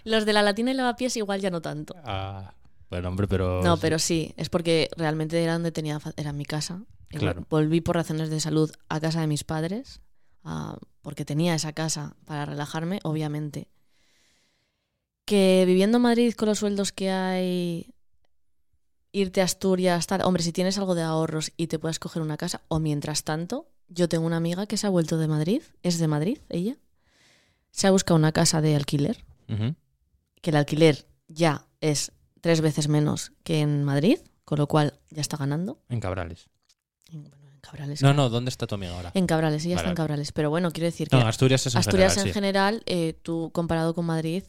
Los de la Latina y Lavapiés igual ya no tanto.
Ah, bueno, hombre, pero.
No, pero sí, es porque realmente era donde tenía, era mi casa.
Claro.
vol- Volví por razones de salud a casa de mis padres, ah, porque tenía esa casa para relajarme, obviamente. Que viviendo en Madrid con los sueldos que hay, irte a Asturias, tal, hombre, si tienes algo de ahorros y te puedes coger una casa, o mientras tanto, Yo tengo una amiga que se ha vuelto de Madrid, es de Madrid, ella. Se ha buscado una casa de alquiler, que el alquiler ya es tres veces menos que en Madrid, con lo cual ya está ganando.
En Cabrales.
En, bueno, en Cabrales.
No, no, ¿dónde está tu amiga ahora?
En Cabrales, ella
Vale,
está en. Cabrales. Pero bueno, quiero decir que
Asturias es en
Asturias
general,
en
sí.
general, eh, tú comparado con Madrid,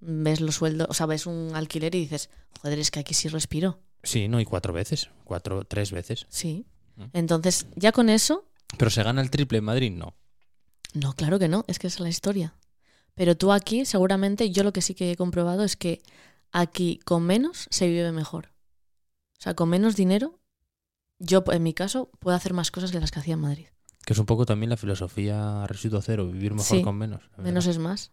ves los sueldos, o sea, ves un alquiler y dices, joder, es que aquí sí respiro.
Sí, no, y cuatro veces. Cuatro, tres veces.
Sí.
Mm.
Entonces, ya con eso,
Pero se gana el triple en Madrid, no.
no, claro que no, es que esa es la historia. Pero tú aquí, seguramente, yo lo que sí que he comprobado es que aquí con menos se vive mejor. O sea, con menos dinero, yo en mi caso puedo hacer más cosas que las que hacía en Madrid.
Que es un poco también la filosofía residuo cero, vivir mejor
Sí.
con menos.
Menos es más.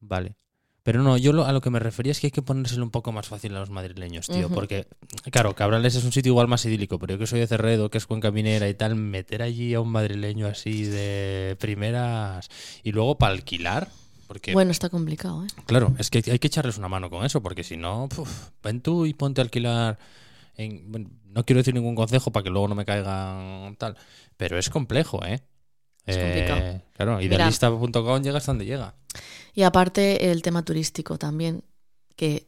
Vale. Pero no, yo lo- a lo que me refería es que hay que ponérselo un poco más fácil a los madrileños, tío. Porque, claro, Cabrales es un sitio igual más idílico, pero yo que soy de Cerredo, que es Cuenca Minera y tal, meter allí a un madrileño así de primeras y luego para alquilar. Porque,
Bueno, está complicado, ¿eh?
claro, es que hay que echarles una mano con eso, porque si no, puf, ven tú y ponte a alquilar. En, bueno, no quiero decir ningún consejo para que luego no me caigan tal, pero es complejo, ¿eh?
Es complicado.
Claro, idealista.com llega hasta donde llega.
Y aparte el tema turístico también, que,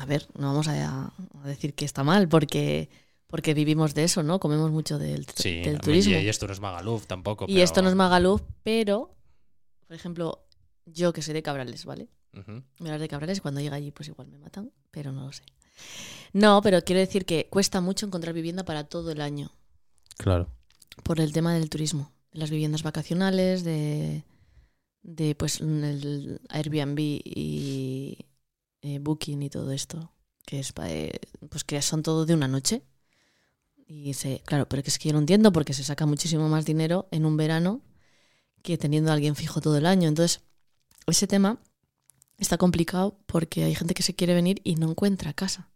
a ver, no vamos a, a decir que está mal, porque, porque vivimos de eso, ¿no? Comemos mucho del,
Sí,
del turismo.
Y, esto no es Magaluf tampoco.
Y
pero-
esto no es Magaluf, pero, por ejemplo, yo que soy de Cabrales, ¿vale?
Ujú.
Me hablas de Cabrales cuando llega allí pues igual me matan, pero no lo sé. No, pero quiero decir que cuesta mucho encontrar vivienda para todo el año,
Claro.
por el tema del turismo, de las viviendas vacacionales, de, de pues el Airbnb y eh, Booking y todo esto, que es pa- eh, pues que son todo de una noche. Y se, claro, pero que es que yo no entiendo porque se saca muchísimo más dinero en un verano que teniendo a alguien fijo todo el año. Entonces, ese tema está complicado porque hay gente que se quiere venir y no encuentra casa.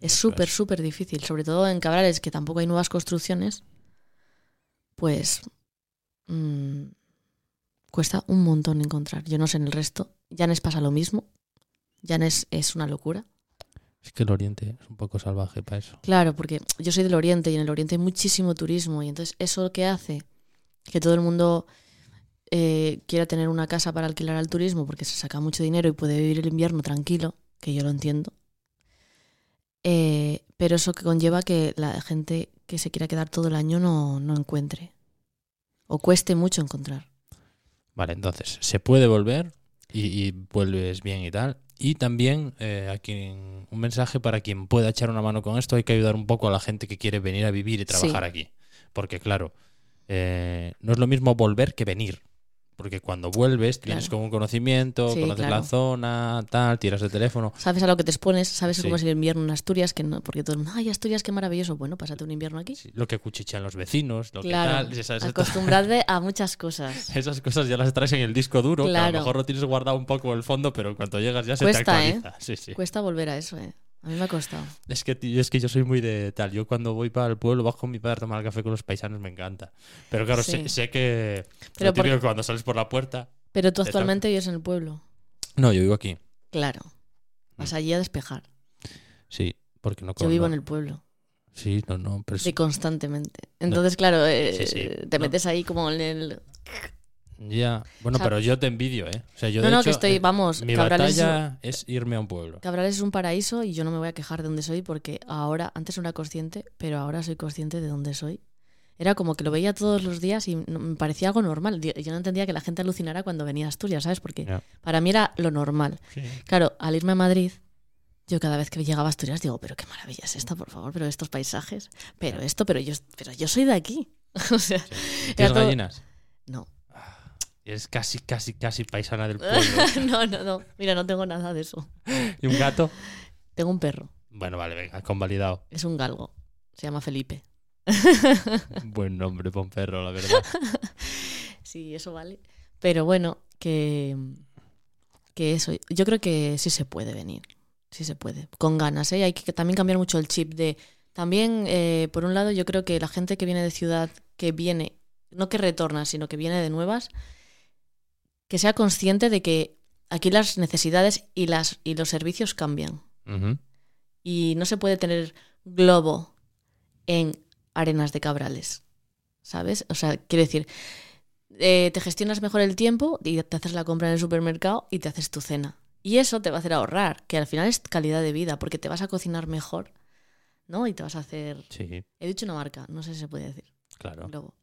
Es súper, súper difícil, sobre todo en Cabrales, que tampoco hay nuevas construcciones, pues mm, cuesta un montón encontrar. Yo no sé en el resto. Llanes pasa lo mismo. Llanes es una locura.
Es que el Oriente es un poco salvaje para eso.
Claro, porque yo soy del Oriente y en el Oriente hay muchísimo turismo y entonces eso que hace que todo el mundo eh, quiera tener una casa para alquilar al turismo porque se saca mucho dinero y puede vivir el invierno tranquilo, que yo lo entiendo. Eh, pero eso que conlleva que la gente que se quiera quedar todo el año no, no encuentre o cueste mucho encontrar.
Vale, entonces, se puede volver y, y vuelves bien y tal. Y también eh, aquí un mensaje para quien pueda echar una mano con esto. Hay que ayudar un poco a la gente que quiere venir a vivir y trabajar aquí. Porque claro, eh, no es lo mismo volver que venir. Porque cuando vuelves tienes
Claro.
como un conocimiento,
Sí,
conoces
claro.
la zona, tal, tiras de teléfono.
Sabes a lo que te expones, sabes
Sí.
cómo es el invierno en Asturias, que no, porque todo el mundo, ay, Asturias, qué maravilloso. Bueno, pásate un invierno aquí.
Sí, lo que cuchichan los vecinos, lo
Claro,
que tal. esas-
acostumbrarse <laughs> a muchas cosas.
Esas cosas ya las traes en el disco duro, que a lo mejor lo tienes guardado un poco el fondo, pero en cuanto llegas ya se te
¿eh?
actualiza. Sí.
Cuesta volver a eso, ¿eh? A mí me ha costado.
Es que, tío, es que yo soy muy de tal. Yo cuando voy para el pueblo bajo con mi padre a tomar el café con los paisanos, me encanta. Pero claro,
Sí.
sé, sé que.
Pero
lo típico
por-
que cuando sales por la puerta.
Pero tú
Te
actualmente vives en el pueblo.
No, yo vivo aquí.
Claro. Vas allí a despejar.
Sí, porque no
Yo vivo en el pueblo.
Sí, no, no. Pero sí,
constantemente. Entonces, claro, eh,
Sí, sí.
te
No.
metes ahí como en el...
ya. Bueno,
O sea-
pero yo te envidio, ¿eh? O sea, yo
no,
de
no,
hecho,
que estoy,
eh,
vamos,
Mi
Cabrales,
batalla es irme a un pueblo.
Cabrales es un paraíso y yo no me voy a quejar de dónde soy porque ahora, antes no era consciente, pero ahora soy consciente de dónde soy. Era como que lo veía todos los días y me parecía algo normal. Yo no entendía que la gente alucinara cuando venía a Asturias, ¿sabes? Porque para mí era lo normal.
Sí.
Claro, al irme a Madrid, yo cada vez que llegaba a Asturias digo, pero qué maravilla es esta, por favor, pero estos paisajes, pero esto, pero yo, pero yo soy de aquí. <laughs> o sea,
Sí.
Era
¿Tienes
todo-
gallinas?
no.
Eres casi, casi, casi paisana del <laughs> pueblo.
no, no, no. Mira, no tengo nada de eso.
¿Y un gato?
Tengo un perro,
Bueno, vale, venga, convalidado.
es un galgo. Se llama Felipe. <laughs>
Buen nombre para un perro, la verdad. <laughs>
Sí, eso vale. Pero bueno, que, que eso. Yo creo que sí se puede venir. Sí se puede. Con ganas, ¿eh? Hay que también cambiar mucho el chip de. También, eh, por un lado, yo creo que la gente que viene de ciudad, que viene, no que retorna, sino que viene de nuevas, que sea consciente de que aquí las necesidades y, las, y los servicios cambian. Y no se puede tener globo en arenas de cabrales. ¿sabes? O sea, quiero decir, eh, te gestionas mejor el tiempo y te haces la compra en el supermercado y te haces tu cena. Y eso te va a hacer ahorrar, que al final es calidad de vida, porque te vas a cocinar mejor, ¿no? Y te vas a hacer...
Sí,
He dicho una marca, no sé si se puede decir.
claro.
Globo.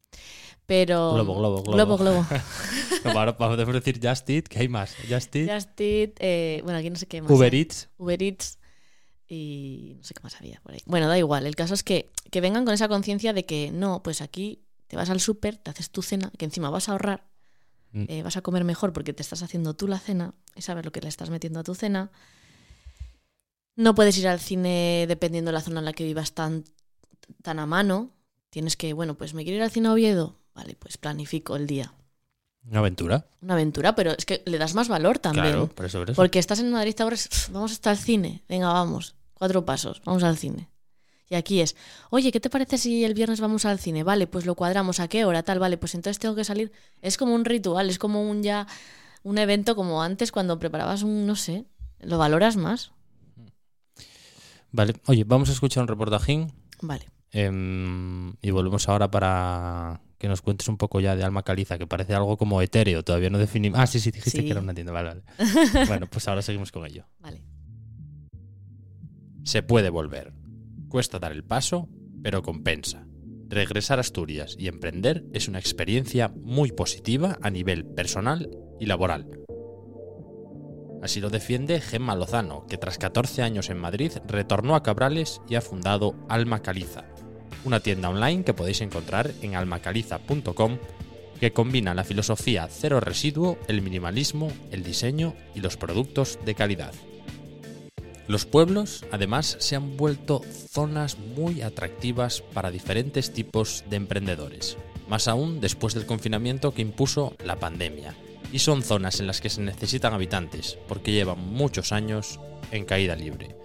Pero...
Globo, globo, globo.
Globo, globo. <laughs>
No, ahora podemos decir Just Eat, que hay más. Just Eat,
Just Eat, eh, bueno, aquí no sé qué más.
Uber
hay.
Eats.
Uber Eats y no sé qué más había por ahí. Bueno, da igual. El caso es que, que vengan con esa conciencia de que no, pues aquí te vas al súper, te haces tu cena, que encima vas a ahorrar,
Mm.
eh, vas a comer mejor porque te estás haciendo tú la cena y sabes lo que le estás metiendo a tu cena. No puedes ir al cine dependiendo de la zona en la que vivas tan, tan a mano. Tienes que, bueno, pues me quiero ir al cine a Oviedo. Vale, pues planifico el día.
Una aventura.
Una aventura, pero es que le das más valor también.
Claro, por eso, por eso.
Porque estás en Madrid ahora, es, "Pf, vamos hasta el cine. Venga, vamos. Cuatro pasos, vamos al cine. Y aquí es, oye, ¿qué te parece si el viernes vamos al cine? Vale, pues lo cuadramos. ¿A qué hora? Tal, vale, pues entonces tengo que salir. Es como un ritual, es como un ya, un evento como antes cuando preparabas un, no sé, lo valoras más.
Vale, oye, vamos a escuchar un reportajín
Vale.
Em, y volvemos ahora para que nos cuentes un poco ya de Alma Caliza, que parece algo como etéreo, todavía no definimos. Ah, sí, sí, dijiste
Sí.
que era una tienda, vale, vale. <laughs> bueno, pues ahora seguimos con ello.
Vale.
Se puede volver. Cuesta dar el paso, pero compensa. Regresar a Asturias y emprender es una experiencia muy positiva a nivel personal y laboral. Así lo defiende Gemma Lozano, que tras 14 años en Madrid retornó a Cabrales y ha fundado Alma Caliza, una tienda online que podéis encontrar en almacaliza.com que combina la filosofía cero residuo, el minimalismo, el diseño y los productos de calidad. Los pueblos, además, se han vuelto zonas muy atractivas para diferentes tipos de emprendedores, más aún después del confinamiento que impuso la pandemia. Y son zonas en las que se necesitan habitantes, porque llevan muchos años en caída libre.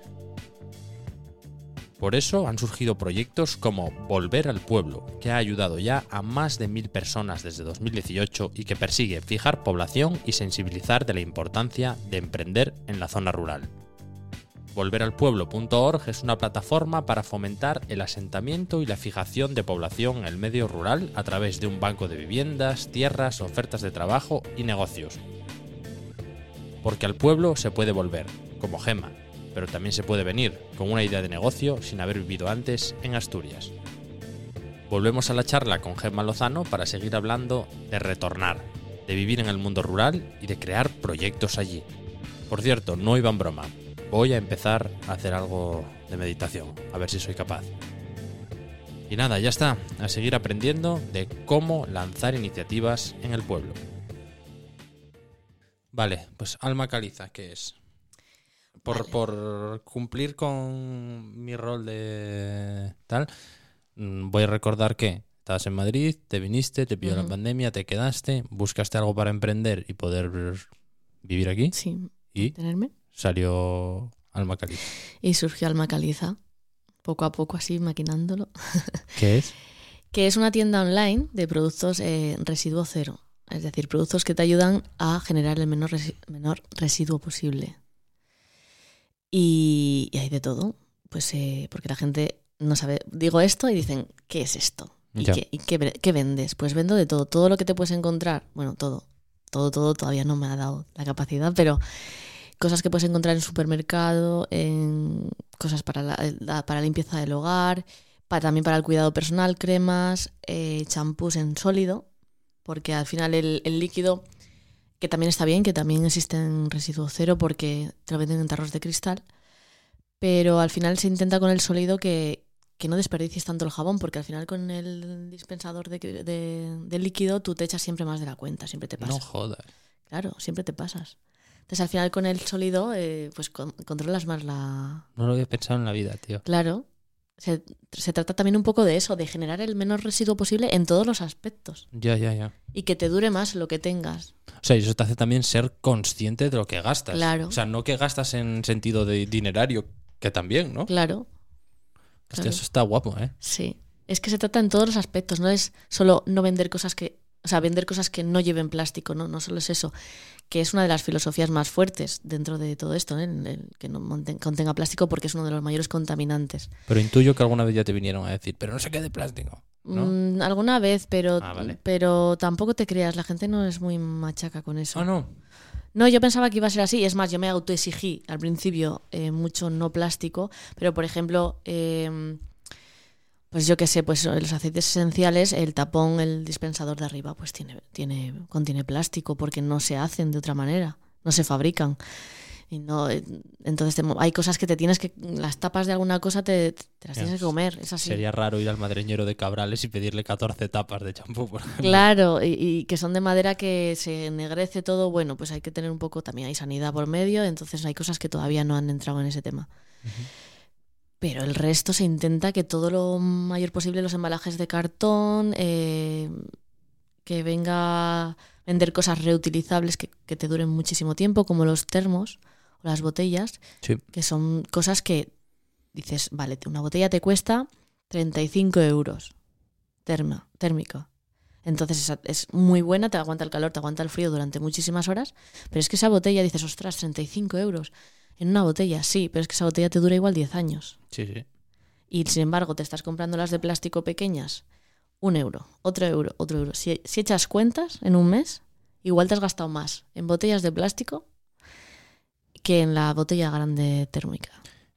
Por eso han surgido proyectos como Volver al Pueblo, que ha ayudado ya a más de mil personas desde 2018 y que persigue fijar población y sensibilizar de la importancia de emprender en la zona rural. Volveralpueblo.org es una plataforma para fomentar el asentamiento y la fijación de población en el medio rural a través de un banco de viviendas, tierras, ofertas de trabajo y negocios. Porque al pueblo se puede volver, como Gema, pero también se puede venir con una idea de negocio sin haber vivido antes en Asturias. Volvemos a la charla con Gemma Lozano para seguir hablando de retornar, de vivir en el mundo rural y de crear proyectos allí. Por cierto, no iba en broma. Voy a empezar a hacer algo de meditación, a ver si soy capaz. Y nada, ya está, a seguir aprendiendo de cómo lanzar iniciativas en el pueblo. Vale, pues Alma Caliza, ¿qué es? Por,
Vale.
por cumplir con mi rol de tal, mm, voy a recordar que estabas en Madrid, te viniste, te pilló la
Ujú.
pandemia, te quedaste, buscaste algo para emprender y poder vivir aquí
Sí,
y
tenerme.
salió Alma Caliza.
Y surgió Alma Caliza, poco a poco así, maquinándolo. <laughs>
¿Qué es?
que es una tienda online de productos eh, residuo cero. Es decir, productos que te ayudan a generar el menor, resi- menor residuo posible. Y, y hay de todo. Pues eh, porque la gente no sabe. Digo esto y dicen, ¿qué es esto? ¿Y, qué, y qué ve- qué vendes? Pues vendo de todo. Todo lo que te puedes encontrar. Bueno, todo. Todo, todo todavía no me ha dado la capacidad, pero cosas que puedes encontrar en supermercado, en cosas para la, la- para limpieza del hogar, para, también para el cuidado personal, cremas, eh, champús en sólido, porque al final el, el líquido, que también está bien, que también existe en residuo cero porque te lo venden en tarros de cristal, pero al final se intenta con el sólido que, que no desperdicies tanto el jabón, porque al final con el dispensador de, de- de líquido tú te echas siempre más de la cuenta, siempre te pasa.
No jodas.
Claro, siempre te pasas. Entonces al final con el sólido eh, pues con- controlas más la...
No lo había pensado en la vida, tío.
Claro. Se, se trata también un poco de eso, de generar el menor residuo posible en todos los aspectos.
Ya, ya, ya.
Y que te dure más lo que tengas.
O sea, y eso te hace también ser consciente de lo que gastas.
Claro.
O sea, no que gastas en sentido de dinerario, que también, ¿no?
Claro,
Hostia,
claro.
eso está guapo, ¿eh?
sí. Es que se trata en todos los aspectos, no es solo no vender cosas que... O sea, vender cosas que no lleven plástico, no, no solo es eso, que es una de las filosofías más fuertes dentro de todo esto, ¿eh? El- el que no contenga plástico porque es uno de los mayores contaminantes.
Pero intuyo que alguna vez ya te vinieron a decir, pero no se quede plástico. ¿no?
Mm, alguna vez, pero,
Ah, vale.
pero tampoco te creas, la gente no es muy machaca con eso.
Ah, no.
No, yo pensaba que iba a ser así. Es más, yo me autoexigí al principio eh, mucho no plástico, pero por ejemplo, eh, pues yo qué sé, pues los aceites esenciales, el tapón, el dispensador de arriba, pues tiene, tiene, contiene plástico porque no se hacen de otra manera, no se fabrican. Y no, eh, entonces te hay cosas que te tienes que, las tapas de alguna cosa te, te las tienes que comer, es así.
Sería raro ir al madreñero de Cabrales y pedirle 14 tapas de champú, por ejemplo.
Claro, y, y que son de madera que se ennegrece todo, bueno, pues hay que tener un poco, también hay sanidad por medio, entonces hay cosas que todavía no han entrado en ese tema. Pero el resto se intenta que todo lo mayor posible, los embalajes de cartón, eh, que venga a vender cosas reutilizables que, que te duren muchísimo tiempo, como los termos o las botellas,
Sí.
que son cosas que dices, vale, una botella te cuesta 35 euros terma, térmica. Entonces esa- es muy buena, te aguanta el calor, te aguanta el frío durante muchísimas horas, pero es que esa botella dices, ostras, 35 euros en una botella, sí, pero es que esa botella te dura igual 10 años.
Sí, sí.
Y sin embargo te estás comprando las de plástico pequeñas, un euro, otro euro, otro euro. Si, si echas cuentas en un mes, igual te has gastado más en botellas de plástico que en la botella grande térmica.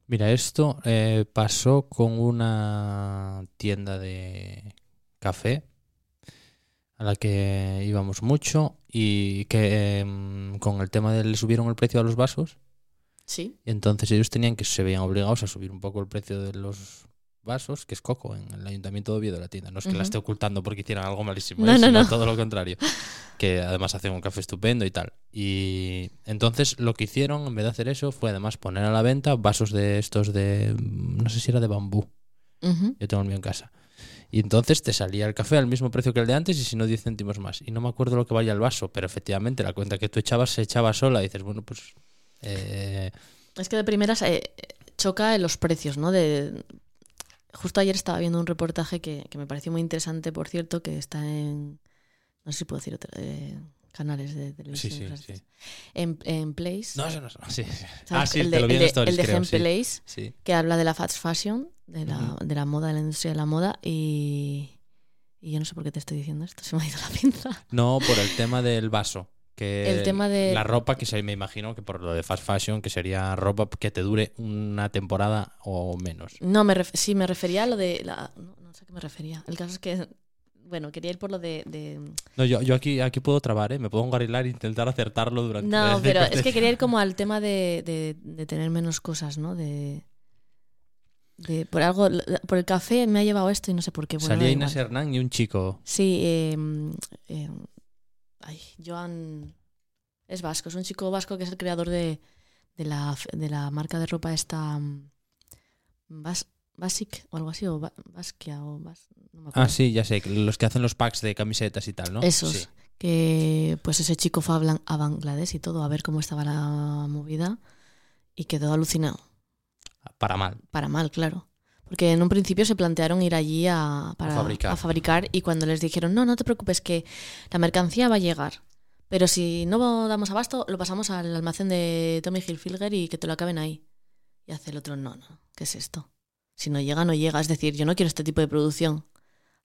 Mira, esto eh, pasó con una tienda de café a la que íbamos mucho y que em, con el tema de le subieron el precio a los vasos
Sí.
y entonces ellos tenían que se veían obligados a subir un poco el precio de los vasos, que es coco en el Ayuntamiento de Oviedo la tienda. No es que la
Ujú.
esté ocultando porque hicieran algo malísimo,
No, no,
sino
no.
todo lo contrario. <laughs> Que además hacen un café estupendo y tal. Y entonces lo que hicieron, en vez de hacer eso, fue además poner a la venta vasos de estos de. No sé si era de bambú.
Ujú.
Yo tengo el mío en casa. Y entonces te salía el café al mismo precio que el de antes y si no 10 céntimos más. Y no me acuerdo lo que valía el vaso, pero efectivamente la cuenta que tú echabas se echaba sola y dices, bueno, pues. Eh,
Es que de primeras eh, choca en los precios, ¿no? De, justo ayer estaba viendo un reportaje que, que me pareció muy interesante, por cierto, que está en. No sé si puedo decir otra- eh, canales de televisión.
sí, sí.
En, en Place.
No, eso no. Sí, sí. <laughs> Ah, sí,
el
te
de,
lo vi
el
en
de-
stories,
el de
creo.
Place,
Sí.
que habla de la fast fashion, de la, de la moda, de la industria de la moda, y, y yo no sé por qué te estoy diciendo esto, se me ha ido la pinza.
No, por el tema del vaso. Que
El tema de-
La ropa, que se, me imagino que por lo de fast fashion, que sería ropa que te dure una temporada o menos.
No, me ref- sí, me refería a lo de. La, no, no sé a qué me refería. El caso es que. Bueno, quería ir por lo de- de
No, yo, yo aquí, aquí puedo trabar, ¿eh? Me puedo engarilar e intentar acertarlo durante
No, <laughs> pero es que
quería
ir como al tema de, de- de tener menos cosas, ¿no? De, de por algo, por el café me ha llevado esto y no sé por qué. Bueno,
Salía Inés
igual.
Hernán y un chico.
Sí, eh, eh, ay, Joan es vasco, es un chico vasco que es el creador de, de, la, de la marca de ropa esta mm, Bas- Basic o algo así, o Ba- Basquia o Bas- no me acuerdo.
Ah, sí, ya sé. Los que hacen los packs de camisetas y tal, ¿no?
Esos.
Sí.
Que pues ese chico fue a Bangladesh y todo a ver cómo estaba la movida y quedó alucinado.
Para mal.
Para mal, claro. Porque en un principio se plantearon ir allí a, para,
fabricar.
a fabricar y cuando les dijeron, no, no te preocupes, que la mercancía va a llegar. Pero si no damos abasto, lo pasamos al almacén de Tommy Hilfiger y que te lo acaben ahí. Y hace el otro, no, no, ¿qué es esto? Si no llega, no llega. Es decir, yo no quiero este tipo de producción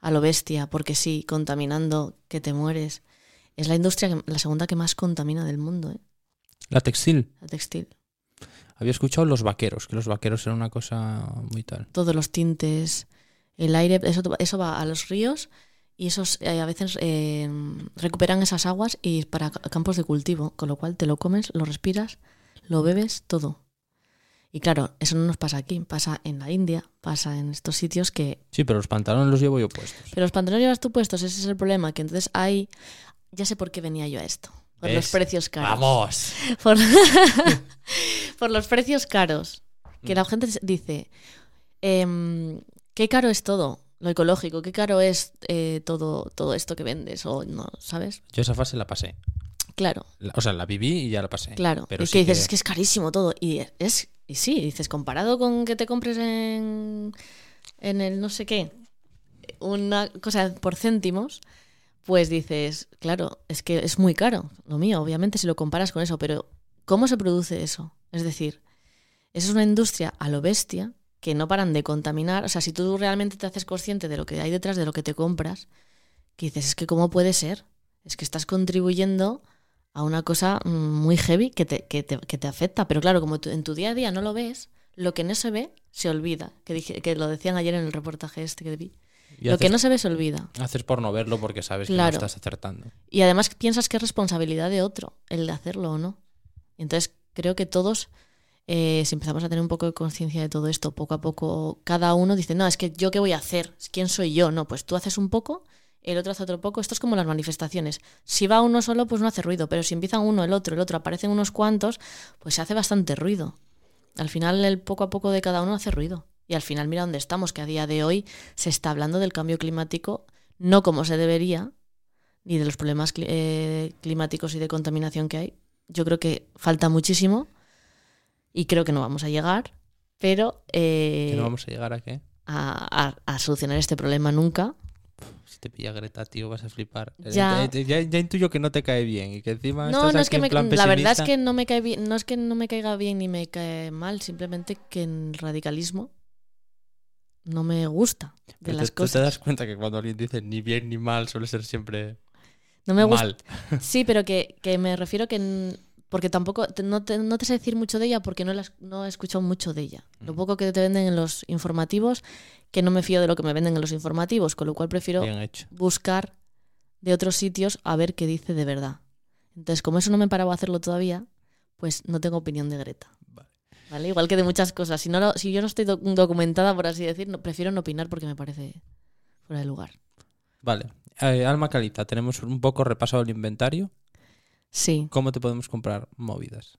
a lo bestia, porque sí, contaminando, que te mueres. Es la industria, que- la segunda que más contamina del mundo, ¿eh?
La textil.
la textil.
Había escuchado los vaqueros, que los vaqueros eran una cosa muy tal.
todos los tintes, el aire, eso, eso va a los ríos y esos eh, a veces eh, recuperan esas aguas y para ca- campos de cultivo, con lo cual te lo comes, lo respiras, lo bebes, todo. Y claro, eso no nos pasa aquí, pasa en la India, pasa en estos sitios que...
Sí, pero los pantalones los llevo yo puestos.
Pero los pantalones llevas tú puestos, ese es el problema, que entonces hay... Ya sé por qué venía yo a esto. Por los precios caros.
¡Vamos! <laughs>
Por, <laughs> por los precios caros. Que la gente dice, em, qué caro es todo, lo ecológico, qué caro es eh, todo, todo esto que vendes, o no, ¿sabes?
Yo esa fase la pasé.
Claro,
La- o sea, la viví y ya la pasé.
claro.
Pero
es
sí
que dices,
que-
es que es carísimo todo. Y es, y sí, dices, comparado con que te compres en, en el no sé qué, una cosa por céntimos, pues dices, claro, es que es muy caro, lo mío, obviamente, si lo comparas con eso, pero ¿cómo se produce eso? Es decir, eso es una industria a lo bestia que no paran de contaminar. O sea, si tú realmente te haces consciente de lo que hay detrás de lo que te compras, que dices, es que ¿cómo puede ser? Es que estás contribuyendo a una cosa mm, muy heavy que te, que te, que te afecta. Pero claro, como tú en tu día a día no lo ves, lo que no se ve se olvida. Que, dije, que lo decían ayer en el reportaje este que vi.
Y
Lo que no se ve se olvida.
Haces por no verlo porque sabes que no estás acertando.
Y además piensas que es responsabilidad de otro el de hacerlo o no. Entonces creo que todos, eh, si empezamos a tener un poco de conciencia de todo esto, poco a poco, cada uno dice, no, es que yo qué voy a hacer, ¿quién soy yo? No, pues tú haces un poco, el otro hace otro poco. Esto es como las manifestaciones. Si va uno solo, pues no hace ruido, pero si empiezan uno, el otro, el otro, aparecen unos cuantos, pues se hace bastante ruido. Al final el poco a poco de cada uno hace ruido. Y al final mira dónde estamos, que a día de hoy se está hablando del cambio climático, no como se debería, ni de los problemas cli- eh, climáticos y de contaminación que hay. Yo creo que falta muchísimo y creo que no vamos a llegar, pero eh,
¿Que no vamos a llegar a qué?
a, a- a solucionar este problema nunca.
Si te pilla Greta, tío, vas a flipar.
Ya.
Eh, Ya, ya intuyo que no te cae bien y que encima
No,
estás
no es que
en
me, la verdad es que no me cae bien, no es que no me caiga bien ni me cae mal, simplemente que el radicalismo no me gusta de
Pero
las
te, tú te
cosas.
das cuenta que cuando alguien dice ni bien ni mal suele ser siempre
No me gusta.
mal. <laughs>
Sí, pero que, que me refiero que. Porque tampoco. te- no, te, no te sé decir mucho de ella porque no, la no he escuchado mucho de ella. Lo
Mm.
poco que te venden en los informativos, que no me fío de lo que me venden en los informativos, con lo cual prefiero buscar de otros sitios a ver qué dice de verdad. Entonces, como eso no me he parado a hacerlo todavía, pues no tengo opinión de Greta.
Vale.
Igual que de muchas cosas. Si, no lo- si yo no estoy doc- documentada, por así decir, no- prefiero no opinar porque me parece fuera de lugar.
Vale. Eh, Alma Caliza, tenemos un poco repasado el inventario.
Sí.
¿Cómo te podemos comprar movidas?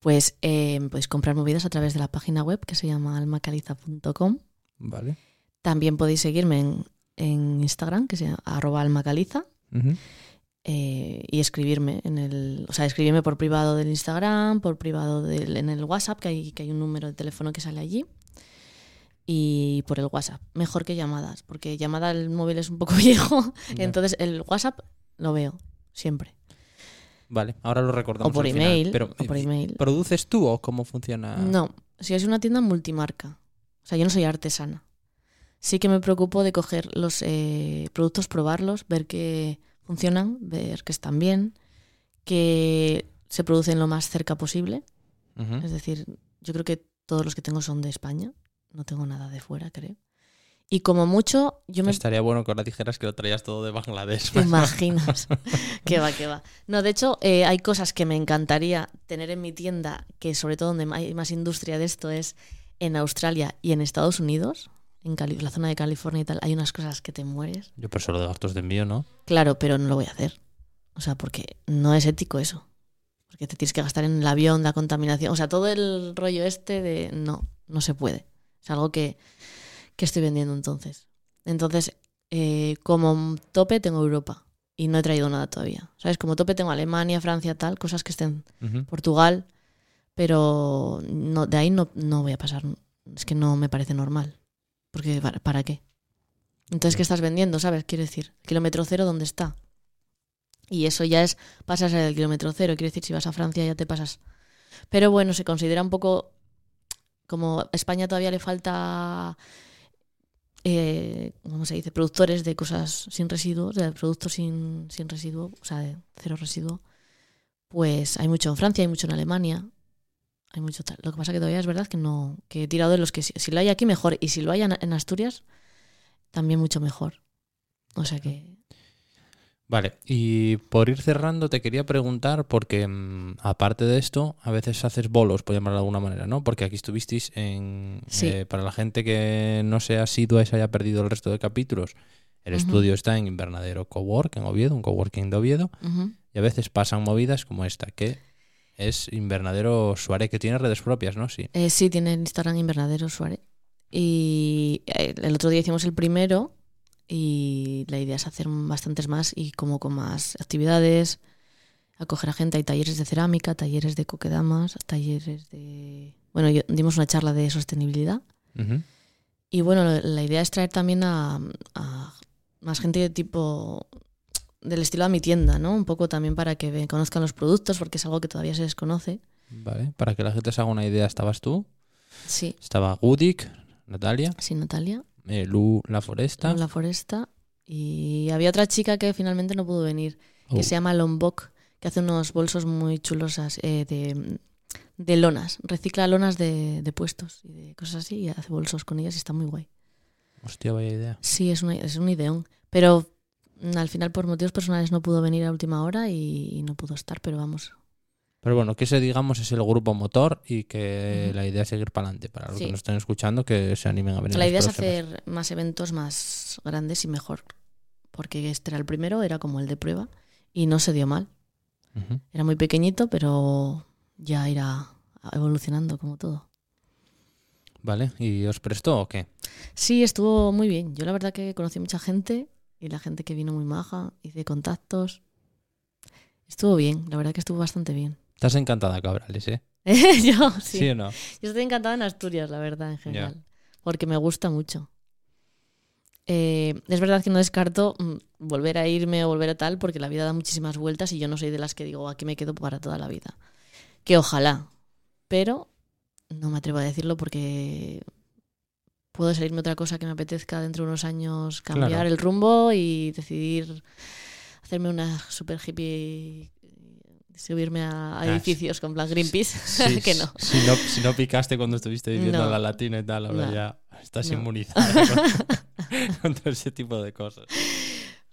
Pues eh, podéis comprar movidas a través de la página web que se llama almacaliza.com.
Vale.
También podéis seguirme en, en Instagram, que se llama arroba almacaliza,
Ujú.
Eh, y escribirme en el. O sea, escribirme por privado del Instagram, por privado del, en el WhatsApp, que hay, que hay un número de teléfono que sale allí. Y por el WhatsApp. Mejor que llamadas, porque llamada el móvil es un poco <laughs> viejo. Entonces el WhatsApp lo veo siempre.
Vale, ahora lo recordamos.
O por
al final,
email.
Pero,
o por email.
¿Produces tú o cómo funciona?
No, si es una tienda multimarca. O sea, yo no soy artesana. Sí que me preocupo de coger los eh, productos, probarlos, ver que funcionan, ver que están bien, que se producen lo más cerca posible. Es decir, yo creo que todos los que tengo son de España. No tengo nada de fuera, creo. Y como mucho, yo me
Estaría bueno que ahora dijeras que lo traías todo de Bangladesh.
¿Te imaginas? <laughs> que va, que va. No, de hecho, eh, hay cosas que me encantaría tener en mi tienda, que sobre todo donde hay más industria de esto es en Australia y en Estados Unidos, en Cali- la zona de California y tal. Hay unas cosas que te mueres.
Yo por solo de gastos de envío, ¿no?
Claro, pero no lo voy a hacer. O sea, porque no es ético eso. Porque te tienes que gastar en el avión, la contaminación. O sea, todo el rollo este de no, no se puede. Es algo que, que estoy vendiendo entonces. Entonces, eh, como tope tengo Europa y no he traído nada todavía. ¿Sabes? Como tope tengo Alemania, Francia, tal, cosas que estén.
Ujú.
Portugal, pero no, de ahí no, no voy a pasar. Es que no me parece normal. Porque ¿para, qué? Entonces, ¿qué estás vendiendo? ¿Sabes? Quiero decir, kilómetro cero, ¿dónde está? Y eso ya es pasarse del kilómetro cero. Quiero decir, si vas a Francia ya te pasas. Pero bueno, se considera un poco como a España todavía le falta, eh, ¿cómo se dice? Productores de cosas sin residuos, de productos sin, sin residuo, o sea, de cero residuo. Pues hay mucho en Francia, hay mucho en Alemania, hay mucho tal. Lo que pasa que todavía es verdad que no, que he tirado de los que si, si lo hay aquí mejor y si lo hay en, Asturias también mucho mejor. O sea que
Vale, y por ir cerrando te quería preguntar, porque mm, aparte de esto, a veces haces bolos, por llamarlo de alguna manera, ¿no? Porque aquí estuvisteis en...
Sí.
eh, para la gente que no sea asidua y se haya perdido el resto de capítulos, el estudio está en Invernadero Cowork, en Oviedo, un coworking de Oviedo, y a veces pasan movidas como esta, que es Invernadero Suárez, que tiene redes propias, ¿no? Sí.
Eh, sí, tiene Instagram Invernadero Suárez. Y eh, el otro día hicimos el primero y la idea es hacer bastantes más y como con más actividades, acoger a gente. Hay talleres de cerámica, talleres de coquedamas, talleres de... Bueno, yo- dimos una charla de sostenibilidad. Y bueno, la- la idea es traer también a, a más gente de tipo del estilo a mi tienda, ¿no? Un poco también para que conozcan los productos, porque es algo que todavía se desconoce.
Vale, para que la gente se haga una idea, estabas tú.
Sí,
Estaba Gudik, Natalia,
sí, Natalia.
eh, Lu La Foresta.
la foresta. Y había otra chica que finalmente no pudo venir, que
Oh,
se llama Lombok, que hace unos bolsos muy chulos eh, de, de lonas. Recicla lonas de, de puestos y de cosas así y hace bolsos con ellas y está muy guay.
Hostia, vaya idea.
Sí, es, una, es un ideón. Pero al final, por motivos personales, no pudo venir a última hora y, y no pudo estar, pero vamos.
Pero bueno, que ese, digamos, es el grupo motor y que la idea es seguir para adelante. Para los
Sí.
que nos estén escuchando, que se animen a venir.
La idea es hacer más eventos más grandes y mejor. Porque este era el primero, era como el de prueba y no se dio mal. Era muy pequeñito, pero ya irá evolucionando como todo.
Vale, ¿y os prestó o qué?
Sí, estuvo muy bien. Yo la verdad que conocí mucha gente y la gente que vino muy maja, hice contactos. Estuvo bien, la verdad que estuvo bastante bien.
Estás encantada, Cabrales, ¿eh? <laughs>
yo,
¿Sí,
sí.
o no?
Yo estoy encantada en Asturias, la verdad, en general. Porque me gusta mucho. Eh, es verdad que no descarto mm, volver a irme o volver a tal, porque la vida da muchísimas vueltas y yo no soy de las que digo aquí me quedo para toda la vida. Que ojalá. Pero no me atrevo a decirlo porque puedo salirme otra cosa que me apetezca dentro de unos años cambiar
Claro.
el rumbo y decidir hacerme una super hippie subirme a, a
Ah,
edificios con plan Greenpeace
Sí, <laughs>
que no
Si no, si no picaste cuando estuviste viviendo
No.
en la latina y tal, ahora
No.
ya estás inmunizada con- <laughs> contra ese tipo de cosas.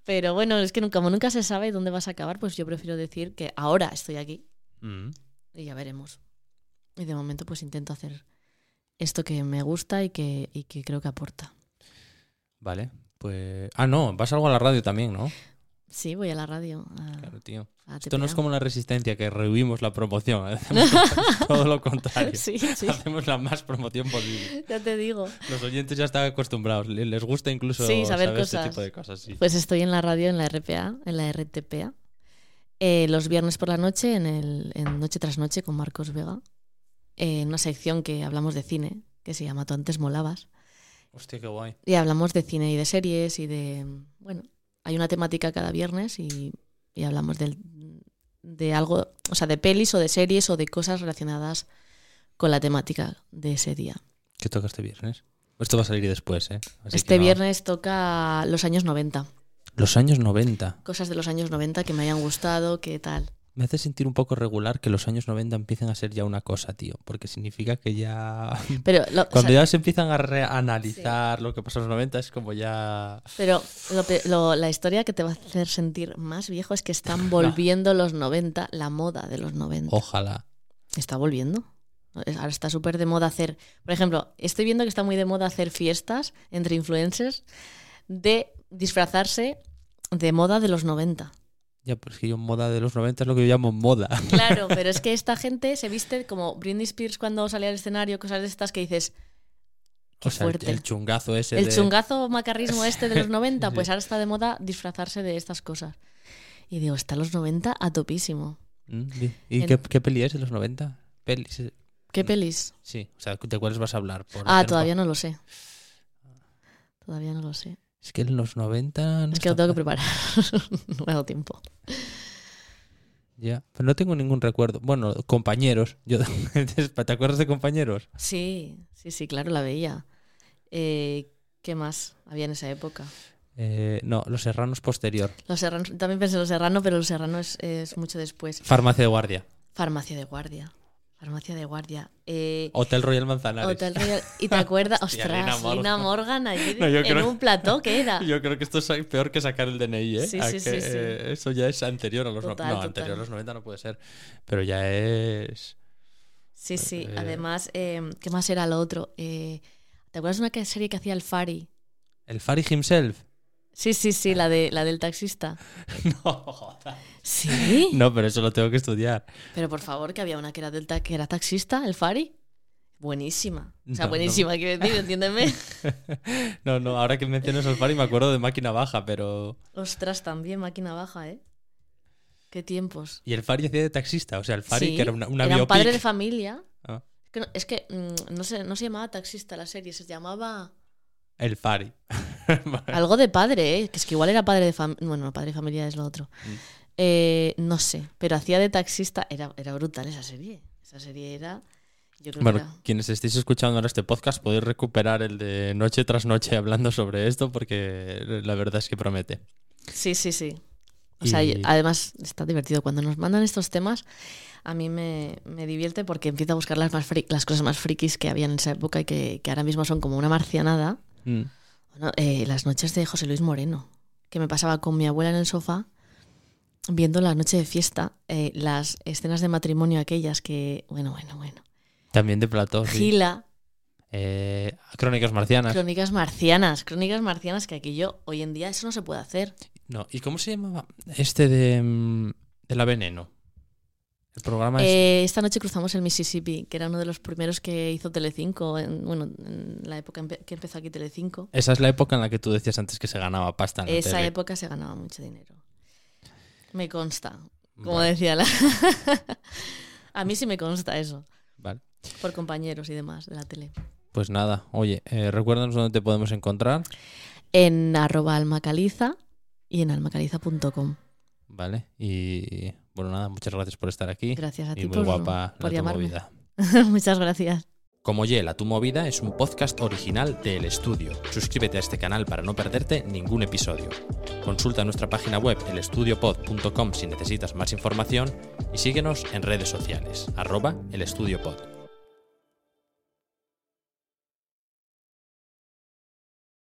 Pero bueno, es que nunca- como nunca se sabe dónde vas a acabar, pues yo prefiero decir que ahora estoy aquí
Mm.
y ya veremos. Y de momento pues intento hacer esto que me gusta y que, y que creo que aporta.
Vale, pues... Ah, no, vas algo a la radio también, ¿no?
Sí, voy a la radio. A,
Claro, tío. Esto no es como la resistencia, que rehuimos la promoción. <laughs> Hacemos <laughs> todo lo contrario.
Sí, sí,
Hacemos la más promoción posible.
ya te digo.
Los oyentes ya están acostumbrados. le- Les gusta incluso
Sí, saber
este
cosas.
tipo de cosas.
Pues estoy en la radio, en la RPA, en la RTPA, eh, los viernes por la noche, en, el, en Noche tras Noche con Marcos Vega, en una sección que hablamos de cine, que se llama Tú antes molabas.
Hostia, qué guay.
Y hablamos de cine y de series y de... Bueno, hay una temática cada viernes y, y hablamos del- de algo, o sea, de pelis o de series o de cosas relacionadas con la temática de ese día.
¿Qué toca este viernes? Esto va a salir después, ¿eh? Así
este
no-
viernes toca los años 90,
Los años 90.
cosas de los años 90 que me hayan gustado, qué tal.
Me hace sentir un poco regular que los años 90 empiecen a ser ya una cosa, tío. Porque significa que ya... <laughs>
Pero, lo, o
Cuando
sea,
ya se empiezan a reanalizar lo que pasó en los 90 es como ya...
pero lo pe- lo- la historia que te va a hacer sentir más viejo es que están <laughs> volviendo los 90, la moda de los 90.
Ojalá.
Está volviendo. Ahora está súper de moda hacer. Por ejemplo, estoy viendo que está muy de moda hacer fiestas entre influencers de disfrazarse de moda de los 90.
Ya, pero es que yo moda de los 90 es lo que yo llamo moda. <laughs>
Claro, <laughs> pero es que esta gente se viste como Britney Spears cuando salía al escenario, cosas de estas que dices, Qué
o sea, el-
fuerte.
El, chungazo ese
el
de...
chungazo macarrismo este de los 90, <laughs>
Sí.
pues ahora está de moda disfrazarse de estas cosas. Y digo, está los 90 a topísimo.
Mm, ¿Y
En-
qué, qué peli es de los 90? Pelis. eh,
¿Qué pelis?
Sí, o sea, ¿de cuáles vas a hablar? Por
Ah, todavía no lo sé. Todavía no lo sé.
Es que en los 90... no
Es que lo tengo que preparar. <laughs> no me ha dado tiempo.
Ya, pero no tengo ningún recuerdo. Bueno, compañeros. Yo... <laughs> ¿Te acuerdas de compañeros?
Sí, sí, sí, claro, la veía. Eh, ¿Qué más había en esa época?
Eh, no, Los Serranos posterior.
Los Serranos, también pensé en Los Serrano, pero Los Serrano es, es mucho después.
Farmacia de guardia.
Farmacia de guardia. Farmacia de guardia. Eh,
Hotel Royal Manzanares.
Hotel Royal. ¿Y te acuerdas? <laughs>
Hostia,
Ostras,
Lina Morgan.
Lina Morgan allí
No, yo
en
creo-
un plató, ¿qué era? <laughs>
Yo creo que esto es peor que sacar el DNI, ¿eh?
Sí,
A
sí,
que,
sí, sí.
eh, eso ya es anterior a los
Total,
90. No,
total.
anterior a los 90 no puede ser. Pero ya es.
Sí, sí.
Eh,
Además, eh, ¿qué más era lo otro? Eh, ¿Te acuerdas de una que- serie que hacía el Fari?
El Fari himself.
Sí, sí, sí, la, de, la del taxista. <laughs>
no, joder.
¿Sí?
No, pero eso lo tengo que estudiar.
Pero por favor, que había una que era, del ta- que era taxista, el Fari. Buenísima. O sea,
No,
buenísima, quiero decir, entiéndeme. <laughs>
no, no, ahora que mencionas al Fari me acuerdo de máquina baja, pero.
Ostras, también máquina baja, ¿eh? Qué tiempos.
Y el Fari hacía de taxista, o sea, el Fari,
Sí,
que era una, una
era un padre de familia.
Ah,
Es que, no, es que, mm, no, se, no se llamaba taxista la serie, se llamaba
el Fari. <laughs>
algo de padre, ¿eh? Que es que igual era padre de familia. Bueno, no, padre de familia es lo otro.
Mm.
Eh, no sé, pero hacía de taxista. Era, era brutal esa serie. Esa serie era. Yo creo
Bueno,
que era-
quienes estéis escuchando ahora este podcast podéis recuperar el de noche tras noche hablando sobre esto porque la verdad es que promete.
Sí, sí, sí. O sea,
Y-
además está divertido. Cuando nos mandan estos temas, a mí me, me divierte porque empiezo a buscar las, más las cosas más frikis que había en esa época y que, que ahora mismo son como una marcianada.
Mm.
Bueno, eh, las noches de José Luis Moreno, que me pasaba con mi abuela en el sofá viendo la noche de fiesta, eh, las escenas de matrimonio aquellas que, bueno, bueno, bueno.
También de plató. sí.
Gila,
Eh, Crónicas marcianas.
crónicas marcianas, crónicas marcianas que aquí yo, hoy en día eso no se puede hacer.
No, ¿y cómo se llamaba? Este de, mm, de la veneno. El programa es...
Eh, esta noche cruzamos el Mississippi, que era uno de los primeros que hizo Telecinco, en, bueno, en la época empe- que empezó aquí Telecinco.
Esa es la época en la que tú decías antes que se ganaba pasta en la
Esa
tele.
época se ganaba mucho dinero. Me consta, como
Vale,
decía la... <laughs> A mí sí me consta eso,
vale.
por compañeros y demás de la tele.
Pues nada, oye, eh, recuérdanos dónde te podemos encontrar,
En arroba almacaliza y en almacaliza.com.
¿vale? Y bueno, nada, muchas gracias por estar aquí.
Gracias a ti
y muy
por,
guapa
por
la
llamarme.
movida. <laughs>
Muchas gracias.
Como Ye, la tu movida es un podcast original de El Estudio. Suscríbete a este canal para no perderte ningún episodio. Consulta nuestra página web elestudiopod.com si necesitas más información y síguenos en redes sociales, arroba elestudiopod.